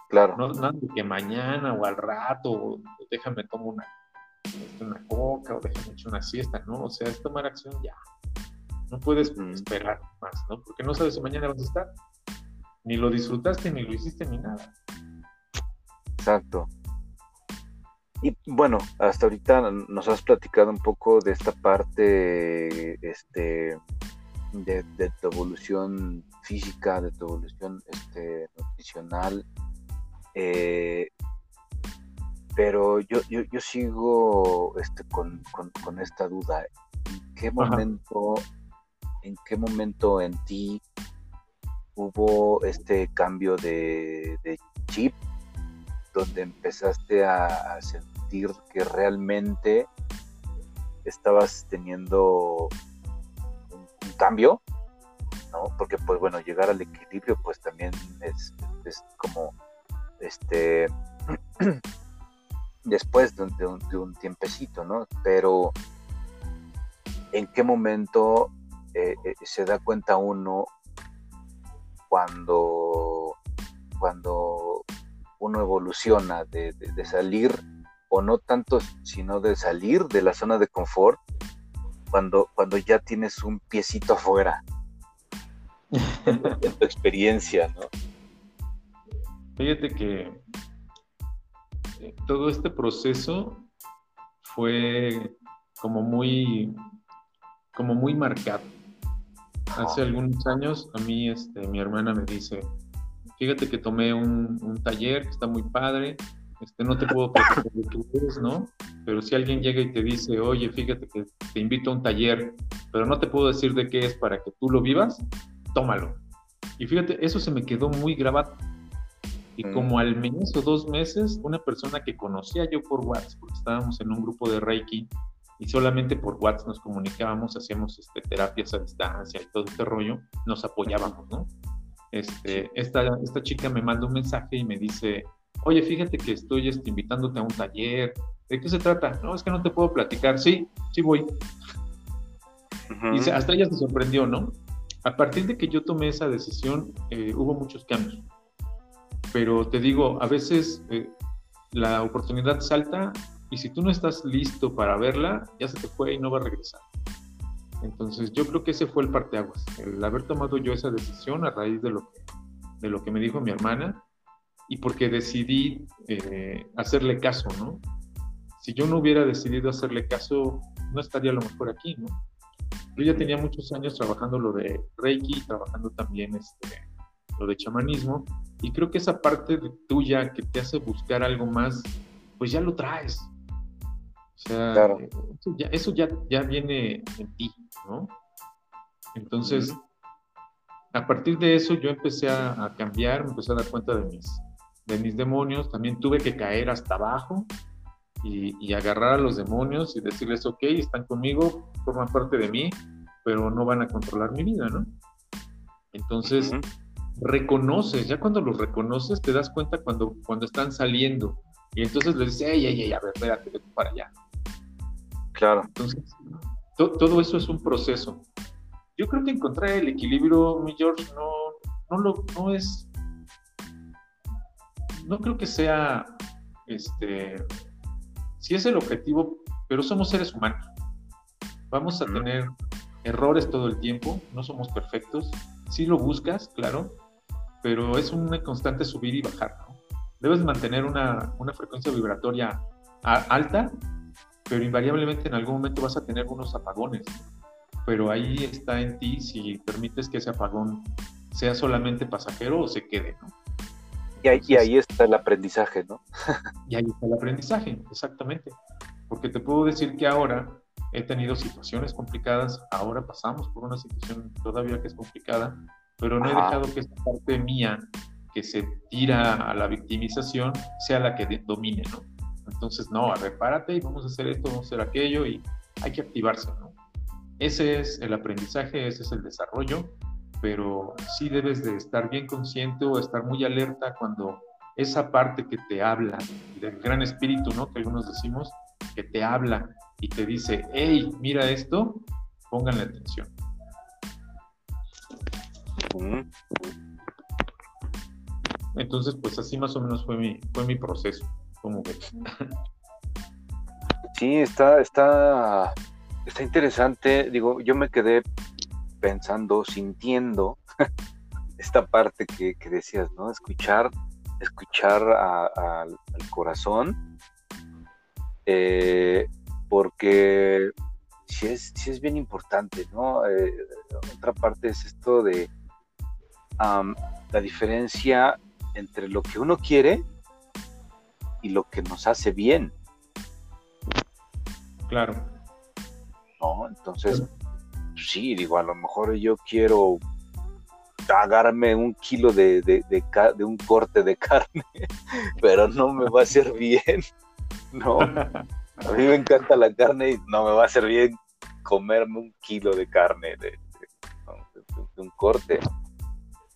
Claro. No, no que mañana o al rato, o déjame tomar una, este, una coca o déjame echar una siesta, ¿no? O sea, es tomar acción ya. No puedes esperar más, ¿no? Porque no sabes si mañana vas a estar. Ni lo disfrutaste, ni lo hiciste, ni nada. Exacto. Y bueno, hasta ahorita nos has platicado un poco de esta parte este, de, de tu evolución física, de tu evolución este, nutricional, eh, pero yo, yo, yo, sigo este, con, con, esta duda. ¿En qué momento, en qué momento en ti hubo este cambio de, chip donde empezaste a, sentir que realmente estabas teniendo un, cambio, ¿no? Porque pues bueno, llegar al equilibrio pues también es, es como este, después de, un, tiempecito, ¿no? Pero ¿en qué momento eh, eh, se da cuenta uno cuando, cuando uno evoluciona de, salir, o no tanto, sino de salir de la zona de confort, cuando, cuando ya tienes un piecito afuera en tu experiencia, ¿no? Fíjate que eh, todo este proceso fue como muy, como muy marcado. Hace algunos años a mí este, mi hermana me dice, fíjate que tomé un, taller que está muy padre, este, no te puedo platicar de qué es, ¿no? Pero si alguien llega y te dice, oye, fíjate que te invito a un taller, pero no te puedo decir de qué es para que tú lo vivas, tómalo. Y fíjate, eso se me quedó muy grabado Y como al mes o dos meses, una persona que conocía yo por WhatsApp, porque estábamos en un grupo de Reiki y solamente por WhatsApp nos comunicábamos, hacíamos este, terapias a distancia y todo este rollo, nos apoyábamos, ¿no? Este, esta, esta chica me manda un mensaje y me dice, oye, fíjate que estoy este, invitándote a un taller, ¿de qué se trata? No, es que no te puedo platicar, sí, sí voy. Y hasta ella se sorprendió, ¿no? A partir de que yo tomé esa decisión, eh, hubo muchos cambios pero te digo, a veces eh, la oportunidad salta y si tú no estás listo para verla, ya se te fue y no va a regresar. Entonces yo creo que ese fue el parteaguas, el haber tomado yo esa decisión a raíz de lo que, de lo que me dijo mi hermana y porque decidí eh, hacerle caso, ¿no? Si yo no hubiera decidido hacerle caso, no estaría a lo mejor aquí, ¿no? Yo ya tenía muchos años trabajando lo de Reiki, trabajando también este, lo de chamanismo, y creo que esa parte tuya que te hace buscar algo más, pues ya lo traes. O sea, eso, ya, ya, viene en ti, ¿no? Entonces, a partir de eso yo empecé a, cambiar, me empecé a dar cuenta de mis, de mis demonios, también tuve que caer hasta abajo y, agarrar a los demonios y decirles, ok, están conmigo, forman parte de mí, pero no van a controlar mi vida, ¿no? Entonces, reconoces, ya cuando los reconoces te das cuenta cuando, cuando están saliendo y entonces les dices, ey, ey, ey, a ver, espérate, vete para allá. Claro. Entonces, todo eso es un proceso. Yo creo que encontrar el equilibrio, mi George, no, no, lo, no es, no creo que sea, este, si es el objetivo, pero somos seres humanos. Vamos a tener errores todo el tiempo, no somos perfectos. Si lo buscas, claro, pero es una constante subir y bajar. Debes mantener una, una frecuencia vibratoria alta, pero invariablemente en algún momento vas a tener unos apagones. Pero ahí está en ti si permites que ese apagón sea solamente pasajero o se quede, ¿no? Y ahí, y ahí está el aprendizaje, ¿no? y ahí está el aprendizaje, exactamente. Porque te puedo decir que ahora he tenido situaciones complicadas, ahora pasamos por una situación todavía que es complicada, pero no he dejado que esa parte mía que se tira a la victimización sea la que domine, ¿no? Entonces, no, a ver, párate y vamos a hacer esto, vamos a hacer aquello y hay que activarse, ¿no? Ese es el aprendizaje, ese es el desarrollo, pero sí debes de estar bien consciente o estar muy alerta cuando esa parte que te habla, del gran espíritu, ¿no? Que algunos decimos, que te habla y te dice, hey, mira esto, pónganle atención. Entonces, pues así más o menos fue mi, fue mi proceso, como ves. Sí, está, está, está interesante. Digo, yo me quedé pensando, sintiendo esta parte que, decías, ¿no? Escuchar, escuchar al corazón, eh, porque sí es, sí es bien importante, ¿no? Eh, otra parte es esto de la diferencia entre lo que uno quiere y lo que nos hace bien. Claro. ¿No? Entonces, sí, digo, a lo mejor yo quiero pagarme un kilo de, de, un corte de carne, pero no me va a hacer bien, ¿no? A mí me encanta la carne y no me va a hacer bien comerme un kilo de carne de un corte.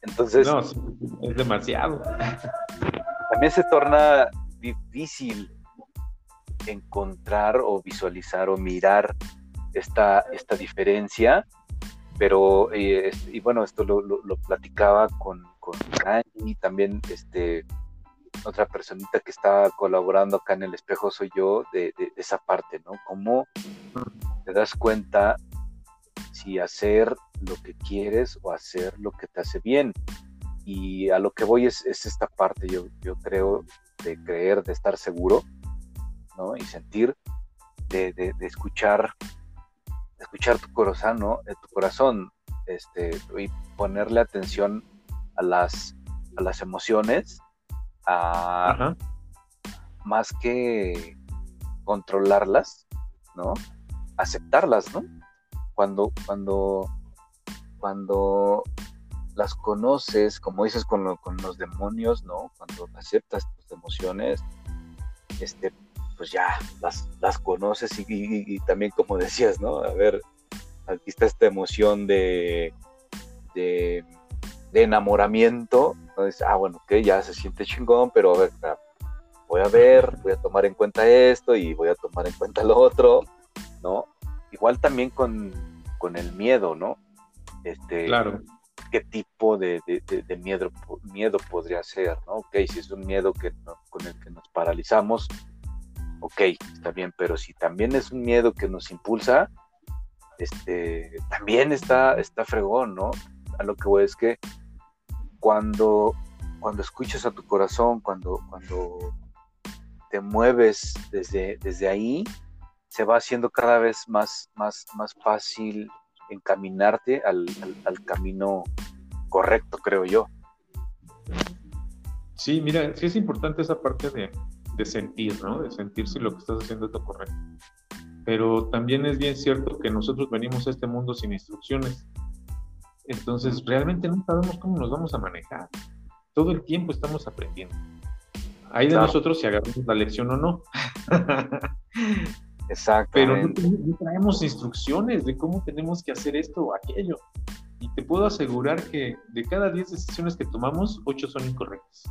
Entonces. No, es demasiado. También se torna difícil encontrar o visualizar o mirar esta, esta diferencia, pero, eh, y bueno, esto lo, platicaba con, con y también este, otra personita que está colaborando acá en el espejo soy yo de, de esa parte, ¿no? Cómo te das cuenta si hacer lo que quieres o hacer lo que te hace bien. Y a lo que voy es, esta parte, yo, yo creo, de creer, de estar seguro, ¿no? Y sentir, de, de, escuchar, escuchar tu corazón, ¿no? Eh, tu corazón, este, y ponerle atención a las, a las emociones, a, más que controlarlas, ¿no? Aceptarlas, ¿no? Cuando, cuando cuando las conoces, como dices con, los demonios, ¿no? Cuando aceptas tus emociones, este, pues ya las, las conoces y, también como decías, ¿no? A ver, aquí está esta emoción de, de, enamoramiento, ah, bueno, que ya se siente chingón, pero a ver, voy a ver, voy a tomar en cuenta esto y voy a tomar en cuenta lo otro, ¿no? Igual también con, con el miedo, ¿no? Este, claro. ¿Qué tipo de, miedo, miedo podría ser, ¿no? Ok, si es un miedo que con el que nos paralizamos, ok, está bien, pero si también es un miedo que nos impulsa, este, también está, está fregón, ¿no? A lo que voy es que cuando, cuando escuchas a tu corazón, cuando, cuando te mueves desde, desde ahí, se va haciendo cada vez más, más, más fácil encaminarte al, al camino correcto, creo yo. Sí, mira, sí es importante esa parte de, de sentir, ¿no? De sentir si lo que estás haciendo es lo correcto. Pero también es bien cierto que nosotros venimos a este mundo sin instrucciones. Entonces, realmente no sabemos cómo nos vamos a manejar. Todo el tiempo estamos aprendiendo. Hay de nosotros si agarramos la lección o no. Exacto. Pero no, traemos instrucciones de cómo tenemos que hacer esto o aquello. Y te puedo asegurar que de cada 10 decisiones que tomamos, 8 son incorrectas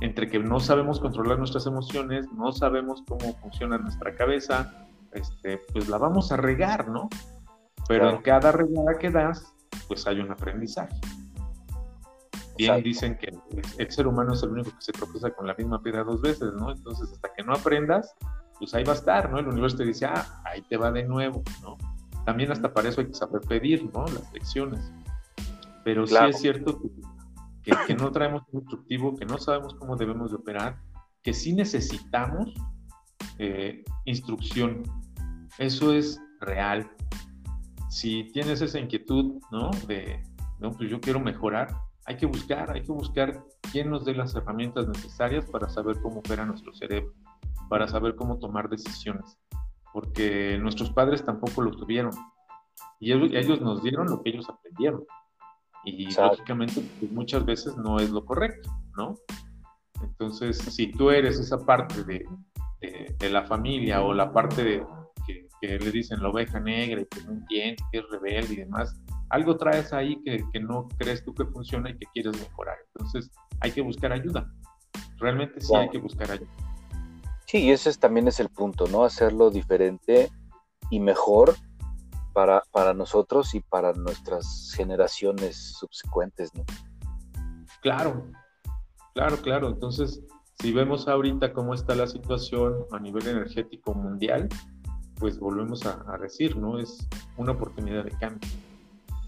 entre que no sabemos controlar nuestras emociones, no sabemos cómo funciona nuestra cabeza, este, pues la vamos a regar, ¿no? Pero en cada regada que das, pues hay un aprendizaje. Bien dicen que el ser humano es el único que se tropieza con la misma piedra dos veces, ¿no? Entonces, hasta que no aprendas, pues ahí va a estar, ¿no? El universo te dice, ah, ahí te va de nuevo, ¿no? También hasta para eso hay que saber pedir, ¿no? Las lecciones. Pero sí es cierto que que, no traemos un instructivo, que no sabemos cómo debemos de operar, que sí necesitamos eh, instrucción. Eso es real. Si tienes esa inquietud, ¿no? De, no, pues yo quiero mejorar, hay que buscar, hay que buscar quién nos dé las herramientas necesarias para saber cómo opera nuestro cerebro, para saber cómo tomar decisiones, porque nuestros padres tampoco lo tuvieron y ellos nos dieron lo que ellos aprendieron. Y lógicamente pues, muchas veces no es lo correcto, ¿no? Entonces, si tú eres esa parte de, de, la familia o la parte de, que, le dicen la oveja negra y que no entiende, que es rebelde y demás, algo traes ahí que, que, no crees tú que funciona y que quieres mejorar. Entonces, hay que buscar ayuda. Realmente sí hay que buscar ayuda. Sí, y ese también es el punto, ¿no? Hacerlo diferente y mejor para, para nosotros y para nuestras generaciones subsecuentes, ¿no? Claro, claro, claro. Entonces, si vemos ahorita cómo está la situación a nivel energético mundial, pues volvemos a, decir, ¿no? Es una oportunidad de cambio.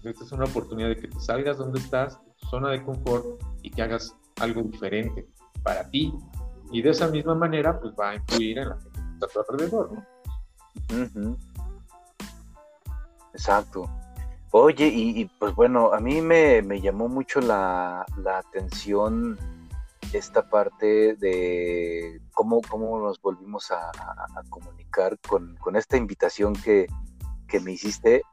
Esta es una oportunidad de que te salgas donde estás, zona de confort y que hagas algo diferente para ti. Y de esa misma manera, pues va a influir en la gente que está a tu alrededor, ¿no? Exacto. Oye, y, pues bueno, a mí me, llamó mucho la, atención esta parte de cómo, cómo nos volvimos a, comunicar con, esta invitación que, me hiciste.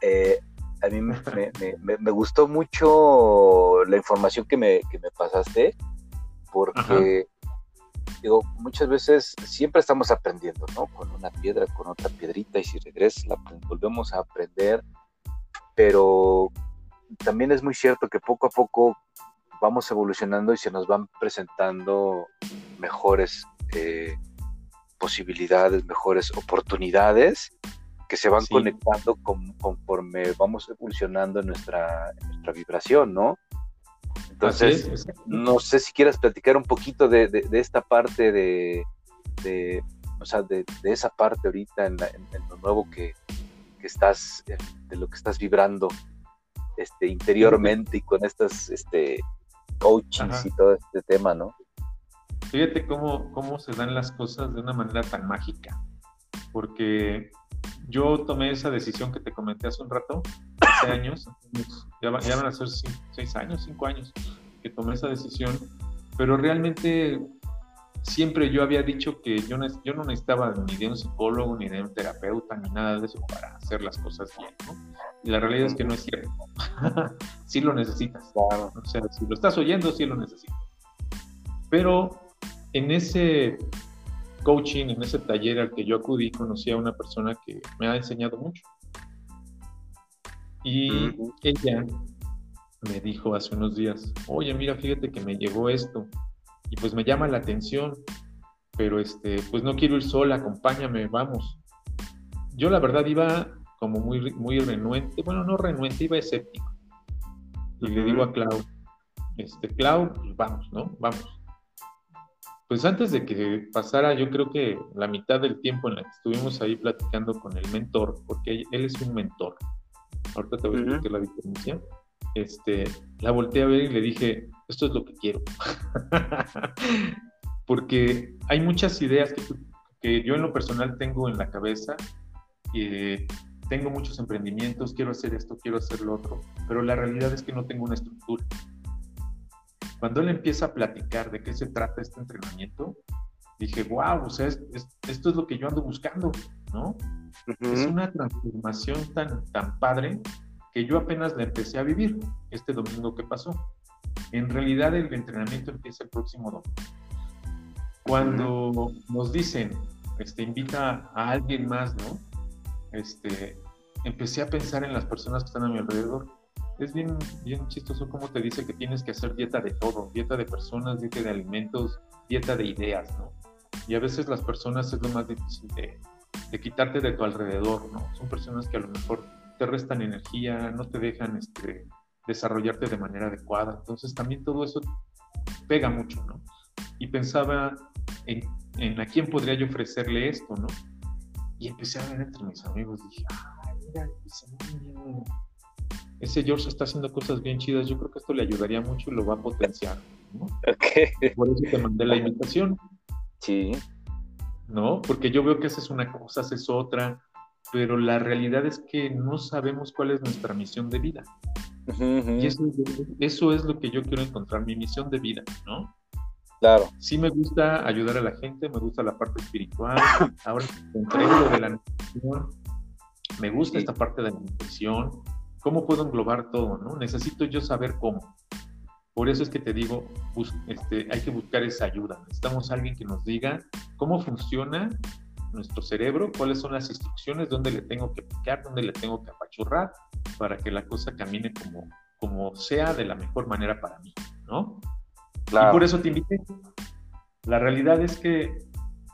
Eh, a mí me, gustó mucho la información que me, que me pasaste, porque digo, muchas veces siempre estamos aprendiendo, ¿no? Con una piedra, con otra piedrita, y si regresas, la, volvemos a aprender, pero también es muy cierto que poco a poco vamos evolucionando y se nos van presentando mejores eh, posibilidades, mejores oportunidades que se van conectando conforme vamos evolucionando en nuestra, en nuestra vibración, ¿no? Entonces, no sé si quieras platicar un poquito de, esta parte de, o sea, de, esa parte ahorita en, lo nuevo que, estás, de lo que estás vibrando este, interiormente y con estas este, coachings y todo este tema, ¿no? Fíjate cómo, cómo se dan las cosas de una manera tan mágica, porque yo tomé esa decisión que te comenté hace un rato, hace años, ya, van a ser seis años, cinco años que tomé esa decisión, pero realmente siempre yo había dicho que yo no, yo no necesitaba ni de un psicólogo, ni de un terapeuta, ni nada de eso para hacer las cosas bien, ¿no? Y la realidad es que no es cierto. sí lo necesitas. O sea, si lo estás oyendo, sí lo necesitas. Pero en ese coaching, en ese taller al que yo acudí, conocí a una persona que me ha enseñado mucho. Y ella me dijo hace unos días, oye, mira, fíjate que me llegó esto y pues me llama la atención, pero este, pues no quiero ir sola, acompáñame, vamos. Yo la verdad iba como muy, muy renuente, bueno, no renuente, iba escéptico. Y le digo a Clau, este, Clau, pues vamos, ¿no? Vamos. Pues antes de que pasara, yo creo que la mitad del tiempo en la que estuvimos ahí platicando con el mentor, porque él es un mentor. Ahorita te voy a explicar la diferencia este, la volteé a ver y le dije, esto es lo que quiero. Porque hay muchas ideas que, yo en lo personal tengo en la cabeza, y tengo muchos emprendimientos, quiero hacer esto, quiero hacer lo otro, pero la realidad es que no tengo una estructura. Cuando él empieza a platicar de qué se trata este entrenamiento, dije, wow, o sea, esto es lo que yo ando buscando, ¿no? Es una transformación tan, tan padre que yo apenas la empecé a vivir este domingo que pasó. En realidad el entrenamiento empieza el próximo domingo. Cuando nos dicen, este, invita a alguien más, ¿no? Este, empecé a pensar en las personas que están a mi alrededor. Es bien, bien chistoso cómo te dice que tienes que hacer dieta de todo, dieta de personas, dieta de alimentos, dieta de ideas, ¿no? Y a veces las personas es lo más difícil de, quitarte de tu alrededor, ¿no? Son personas que a lo mejor te restan energía, no te dejan este, desarrollarte de manera adecuada. Entonces también todo eso pega mucho, ¿no? Y pensaba en, a quién podría yo ofrecerle esto, ¿no? Y empecé a ver entre mis amigos, dije, ay, mira, ese niño, ese George está haciendo cosas bien chidas, yo creo que esto le ayudaría mucho y lo va a potenciar, ¿no? Por eso te mandé la invitación. Sí. ¿No? Porque yo veo que esa es una cosa, esa es otra, pero la realidad es que no sabemos cuál es nuestra misión de vida. Y eso, eso, es lo que yo quiero encontrar, mi misión de vida, ¿no? Claro. Sí me gusta ayudar a la gente, me gusta la parte espiritual, ahora entrego de la nutrición, me gusta esta parte de la nutrición, ¿cómo puedo englobar todo, no? Necesito yo saber cómo. Por eso es que te digo, este, hay que buscar esa ayuda. Necesitamos alguien que nos diga cómo funciona nuestro cerebro, cuáles son las instrucciones, dónde le tengo que picar, dónde le tengo que apachurrar para que la cosa camine como, como sea de la mejor manera para mí, ¿no? Y por eso te invité. La realidad es que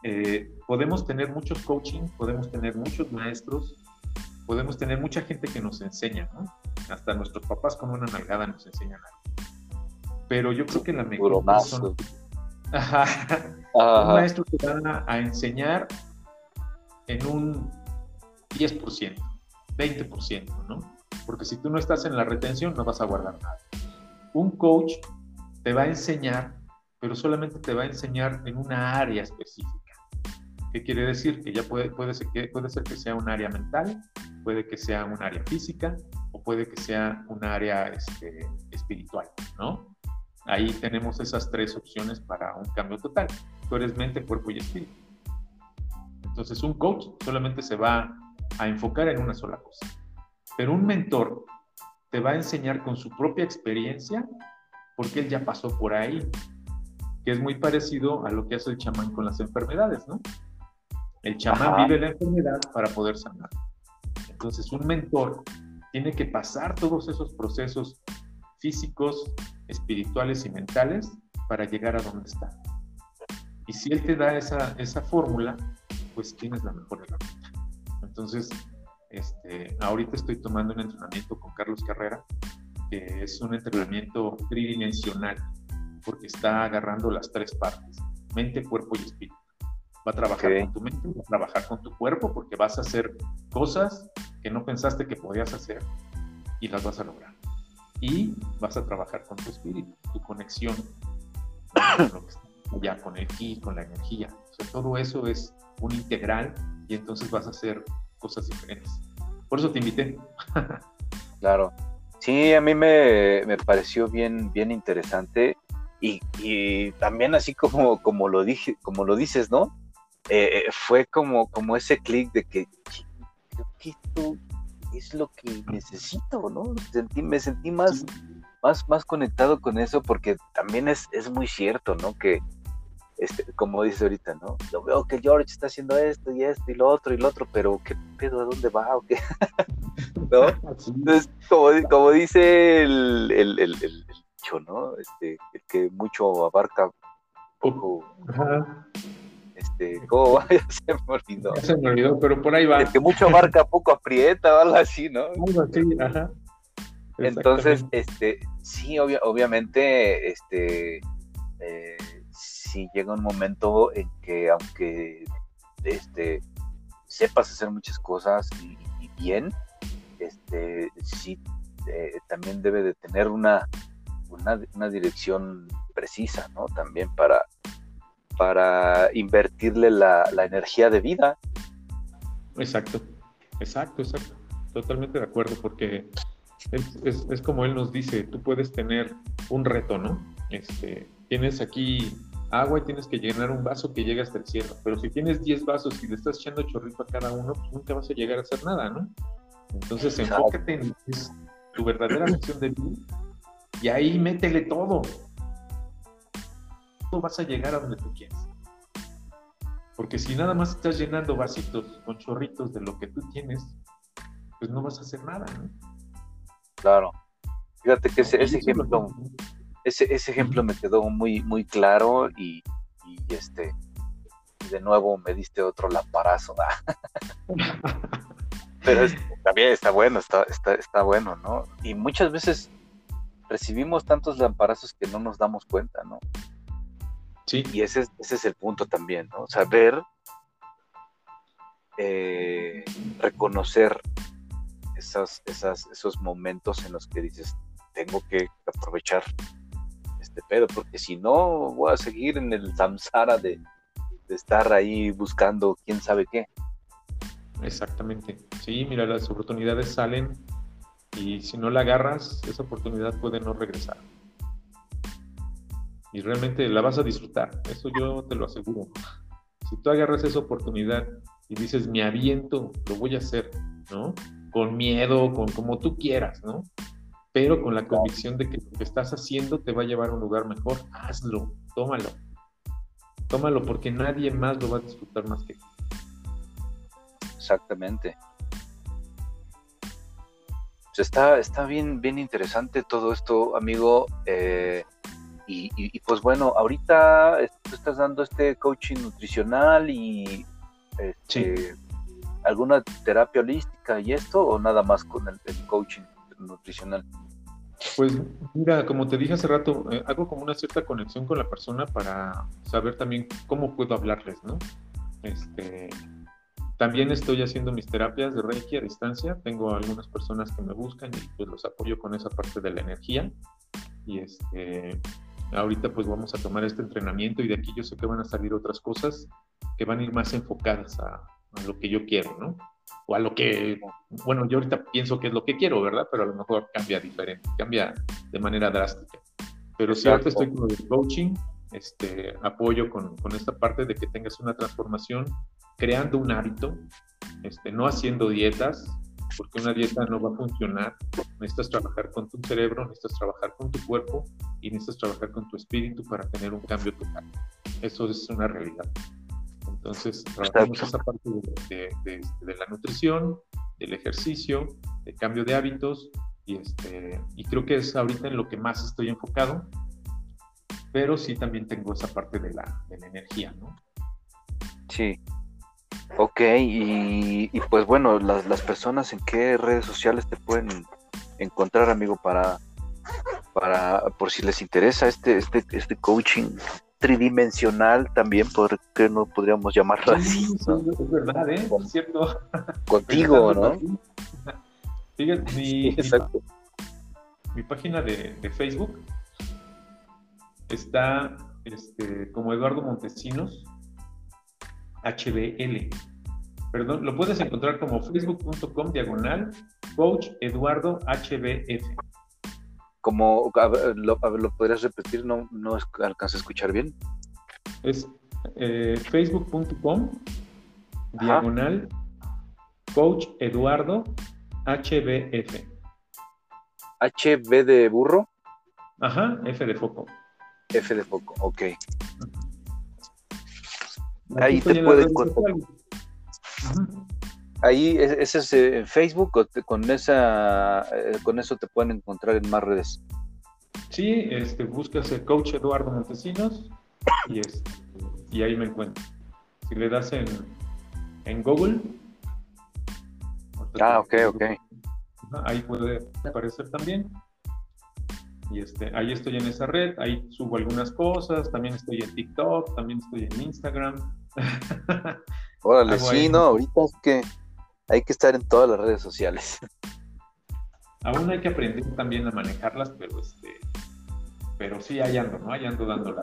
eh, podemos tener muchos coaching, podemos tener muchos maestros, podemos tener mucha gente que nos enseña, ¿no? Hasta nuestros papás con una nalgada nos enseñan algo. Pero yo creo que la mejor persona... Un maestro te va a enseñar en un 10%, 20%, ¿no? Porque si tú no estás en la retención, no vas a guardar nada. Un coach te va a enseñar, pero solamente te va a enseñar en una área específica. ¿Qué quiere decir? Que ya puede, puede, ser, que, puede ser que sea un área mental, puede que sea un área física o puede que sea un área este, espiritual, ¿no? Ahí tenemos esas tres opciones para un cambio total. Tú eres mente, cuerpo y espíritu. Entonces un coach solamente se va a enfocar en una sola cosa. Pero un mentor te va a enseñar con su propia experiencia porque él ya pasó por ahí, que es muy parecido a lo que hace el chamán con las enfermedades, ¿no? El chamán vive la enfermedad para poder sanar. Entonces un mentor tiene que pasar todos esos procesos físicos, espirituales y mentales para llegar a donde está. Y si él te da esa, esa fórmula, pues tienes la mejor herramienta. Entonces, este, ahorita estoy tomando un entrenamiento con Carlos Carrera, que es un entrenamiento tridimensional, porque está agarrando las tres partes, mente, cuerpo y espíritu. Va a trabajar con tu mente, va a trabajar con tu cuerpo, porque vas a hacer cosas que no pensaste que podías hacer y las vas a lograr. Y vas a trabajar con tu espíritu, tu conexión, ya con el ki, con la energía. O sea, todo eso es un integral y entonces vas a hacer cosas diferentes. Por eso te invité. claro. Sí, a mí me, pareció bien, bien interesante y, también así como, como, lo dije, como lo dices, ¿no? Eh, fue como, como ese clic de que, es lo que necesito, ¿no? Sentí, me sentí más, más, más conectado con eso porque también es, es muy cierto, ¿no? Que, este, como dice ahorita, ¿no? Yo veo que George está haciendo esto y esto y lo otro y lo otro, pero ¿qué pedo? ¿A dónde va? ¿O qué? ¿No? Entonces, como, como dice el, el, el, el, dicho, ¿no? Este, el que mucho abarca, poco... Este, ¿cómo va? Ya se me olvidó. Ya se me olvidó, pero por ahí va. El que mucho abarca, poco aprieta, o algo así, ¿no? Algo así, ajá. Entonces, este, sí, obviamente, este, eh, si llega un momento en que aunque este, sepas hacer muchas cosas y, bien, este, sí eh, también debe de tener una, una, dirección precisa, ¿no? También para, para invertirle la, energía de vida. Exacto, exacto, exacto. Totalmente de acuerdo, porque es, es, como él nos dice, tú puedes tener un reto, ¿no? Este, tienes aquí agua y tienes que llenar un vaso que llegue hasta el cielo. Pero si tienes 10 vasos y le estás echando chorrito a cada uno, pues nunca vas a llegar a hacer nada, ¿no? Entonces enfócate en tu verdadera misión de vida y ahí métele todo. Tú vas a llegar a donde tú quieres. Porque si nada más estás llenando vasitos con chorritos de lo que tú tienes, pues no vas a hacer nada, ¿no? Claro. Fíjate que ese, ese ejemplo, ese, ese ejemplo me quedó muy, muy claro y, este, de nuevo me diste otro lamparazo. Pero también está bueno, está, está, está bueno, ¿no? Y muchas veces recibimos tantos lamparazos que no nos damos cuenta, ¿no? Sí. Y ese, ese es el punto también, ¿no? Saber eh, reconocer esas, esas, esos momentos en los que dices, tengo que aprovechar este pedo, porque si no, voy a seguir en el samsara de, estar ahí buscando quién sabe qué. Exactamente. Sí, mira, las oportunidades salen y si no la agarras, esa oportunidad puede no regresar. Y realmente la vas a disfrutar, eso yo te lo aseguro. Si tú agarras esa oportunidad y dices, me aviento, lo voy a hacer, ¿no? Con miedo, con como tú quieras, ¿no? pero con la convicción de que lo que estás haciendo te va a llevar a un lugar mejor, hazlo, tómalo. Tómalo porque nadie más lo va a disfrutar más que tú. Exactamente. Pues está, está bien, bien interesante todo esto, amigo. Eh, y, pues bueno, ahorita tú estás dando este coaching nutricional y este, alguna terapia holística y esto, o nada más con el coaching nutricional. Pues mira, como te dije hace rato, eh, hago como una cierta conexión con la persona para saber también cómo puedo hablarles, ¿no? Este, también estoy haciendo mis terapias de Reiki a distancia. Tengo algunas personas que me buscan y pues los apoyo con esa parte de la energía. Y este, ahorita pues vamos a tomar este entrenamiento y de aquí yo sé que van a salir otras cosas que van a ir más enfocadas a, a lo que yo quiero, ¿no? o a lo que, bueno, yo ahorita pienso que es lo que quiero, ¿verdad? Pero a lo mejor cambia diferente, cambia de manera drástica. Pero si ahorita estoy con el coaching, este, apoyo con, con, esta parte de que tengas una transformación, creando un hábito, este, no haciendo dietas, porque una dieta no va a funcionar. Necesitas trabajar con tu cerebro, necesitas trabajar con tu cuerpo y necesitas trabajar con tu espíritu para tener un cambio total. Eso es una realidad. Entonces, trabajamos esa parte de, la nutrición, del ejercicio, del cambio de hábitos, y, este, y creo que es ahorita en lo que más estoy enfocado, pero sí también tengo esa parte de la, energía, ¿no? Sí. Ok, y, pues bueno, las, las, personas en qué redes sociales te pueden encontrar, amigo, para, para por si les interesa este, este, este coaching tridimensional también, porque no podríamos llamarlo así. Es verdad, ¿eh? Es cierto. Contigo, ¿no? Fíjate, mi, mi, página de, de, Facebook está este, como Eduardo Montesinos HBL. Perdón, lo puedes encontrar como facebook.com diagonal coach Eduardo HBF como, lo, podrías repetir, no, no alcanza a escuchar bien. Es eh, facebook.com diagonal coach Eduardo HBF. HB de burro. Ajá, F de foco. F de foco, ok. Ahí te pueden encontrar. Ahí, ese es en Facebook, con, esa, eh, con eso te pueden encontrar en más redes. Sí, este, buscas el coach Eduardo Montesinos y, este, y ahí me encuentro. Si le das en, en Google. Ah, ok, ok. Ahí puede aparecer también. Y este, ahí estoy en esa red, ahí subo algunas cosas, también estoy en TikTok, también estoy en Instagram. Órale, sí, no, ahorita es que hay que estar en todas las redes sociales. Aún hay que aprender también a manejarlas, pero este, pero sí, ahí ando, ¿no? Ahí ando dándola.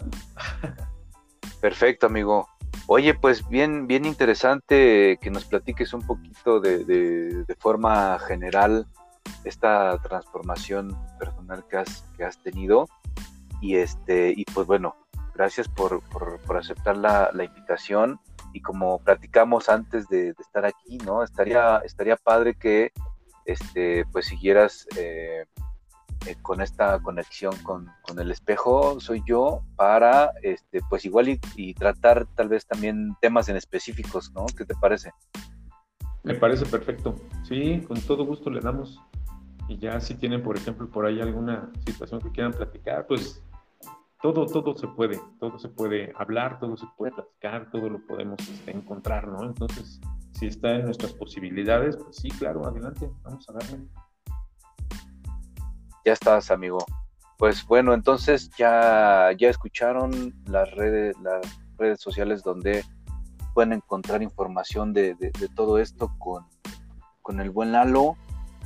Perfecto, amigo. Oye, pues bien, bien interesante que nos platiques un poquito de, de forma general esta transformación personal que has, tenido. Y este, y pues bueno, gracias por, por, aceptar la, la, invitación. Y como platicamos antes de, estar aquí, ¿no? Estaría, estaría padre que este, pues siguieras eh, eh, con esta conexión con, con, el espejo, soy yo, para este, pues igual y, y, tratar tal vez también temas en específicos, ¿no? ¿Qué te parece? Me parece perfecto. Sí, con todo gusto le damos. Y ya si tienen, por ejemplo, por ahí alguna situación que quieran platicar, pues todo, todo se puede, todo se puede hablar, todo se puede platicar, todo lo podemos este, encontrar, ¿no? Entonces, si está en nuestras posibilidades, pues sí, claro, adelante, vamos a darle. Ya estás, amigo. Pues bueno, entonces ya, ya escucharon las redes, las redes sociales donde pueden encontrar información de, de, todo esto con, el buen Lalo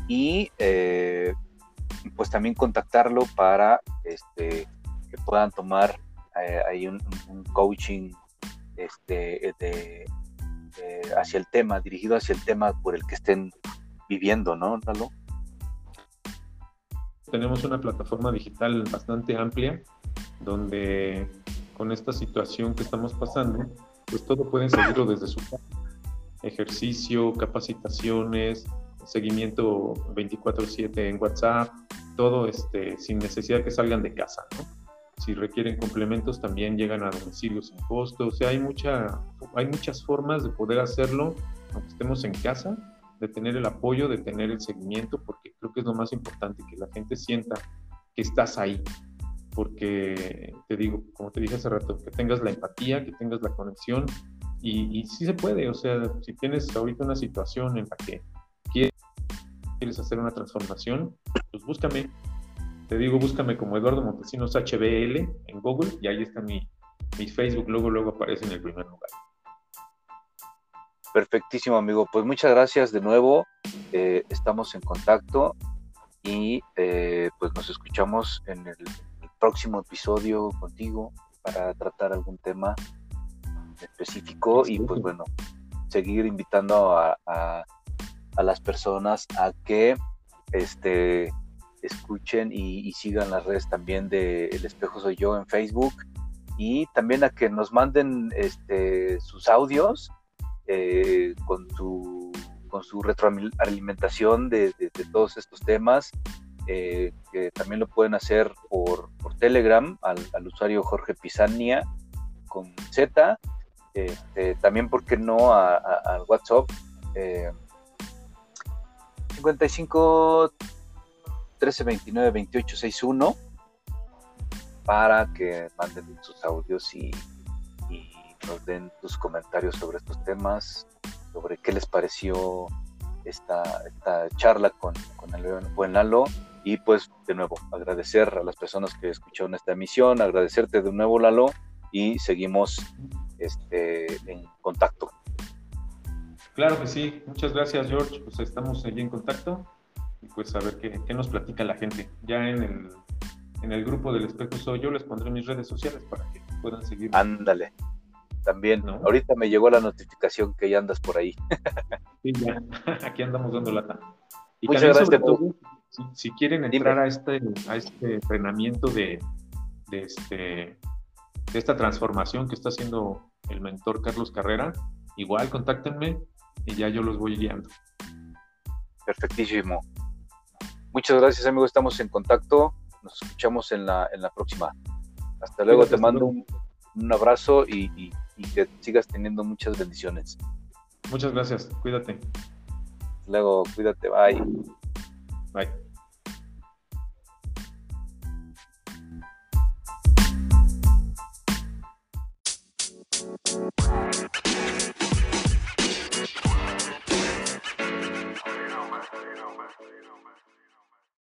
y eh, pues también contactarlo para este, que puedan tomar eh, ahí un, coaching este, hacia el tema, dirigido hacia el tema por el que estén viviendo, ¿no, Lalo? Tenemos una plataforma digital bastante amplia donde con esta situación que estamos pasando, pues todo pueden seguirlo desde su casa. Ejercicio, capacitaciones, seguimiento 24/7 en WhatsApp, todo este, sin necesidad que salgan de casa. Si requieren complementos también llegan a domicilio sin costo, o sea, hay, mucha, hay muchas formas de poder hacerlo, aunque estemos en casa, de tener el apoyo, de tener el seguimiento, porque creo que es lo más importante, que la gente sienta que estás ahí, porque te digo, como te dije hace rato, que tengas la empatía, que tengas la conexión, y, y sí se puede, o sea, si tienes ahorita una situación en la que quieres hacer una transformación, pues búscame. Te digo, búscame como Eduardo Montesinos HBL en Google y ahí está mi, mi Facebook, luego, luego aparece en el primer lugar. Perfectísimo, amigo. Pues muchas gracias de nuevo. Eh, estamos en contacto y eh, pues nos escuchamos en el, próximo episodio contigo para tratar algún tema específico y pues bueno, seguir invitando a a las personas a que este, escuchen y, sigan las redes también de El Espejo Soy Yo en Facebook y también a que nos manden este, sus audios eh, con, su, con su retroalimentación de, todos estos temas, eh, que también lo pueden hacer por, por Telegram al, usuario Jorge Pisania con Z, este, también, ¿por qué no?, al WhatsApp. Eh, 55 13 29 28 61 para que manden sus audios y, nos den sus comentarios sobre estos temas, sobre qué les pareció esta, esta charla con, con el buen Lalo. Y pues de nuevo, agradecer a las personas que escucharon esta emisión, agradecerte de nuevo Lalo y seguimos este, en contacto. Claro que sí, muchas gracias George, pues estamos allí en contacto y pues a ver qué, nos platica la gente. Ya en el, en el grupo del espejo soy yo, les pondré mis redes sociales para que puedan seguir. Ándale, también. Ahorita me llegó la notificación que ya andas por ahí. sí, ya, aquí andamos dando lata. Y Muchas gracias. Sobre todo, si, quieren entrar a este, a este entrenamiento de, este, de esta transformación que está haciendo el mentor Carlos Carrera, igual contáctenme y ya yo los voy guiando. Perfectísimo. Muchas gracias, amigos. Estamos en contacto. Nos escuchamos en la, en la próxima. Hasta luego. Te mando un, un abrazo y, que sigas teniendo muchas bendiciones. Muchas gracias. Cuídate. Luego. Cuídate. Bye. Bye.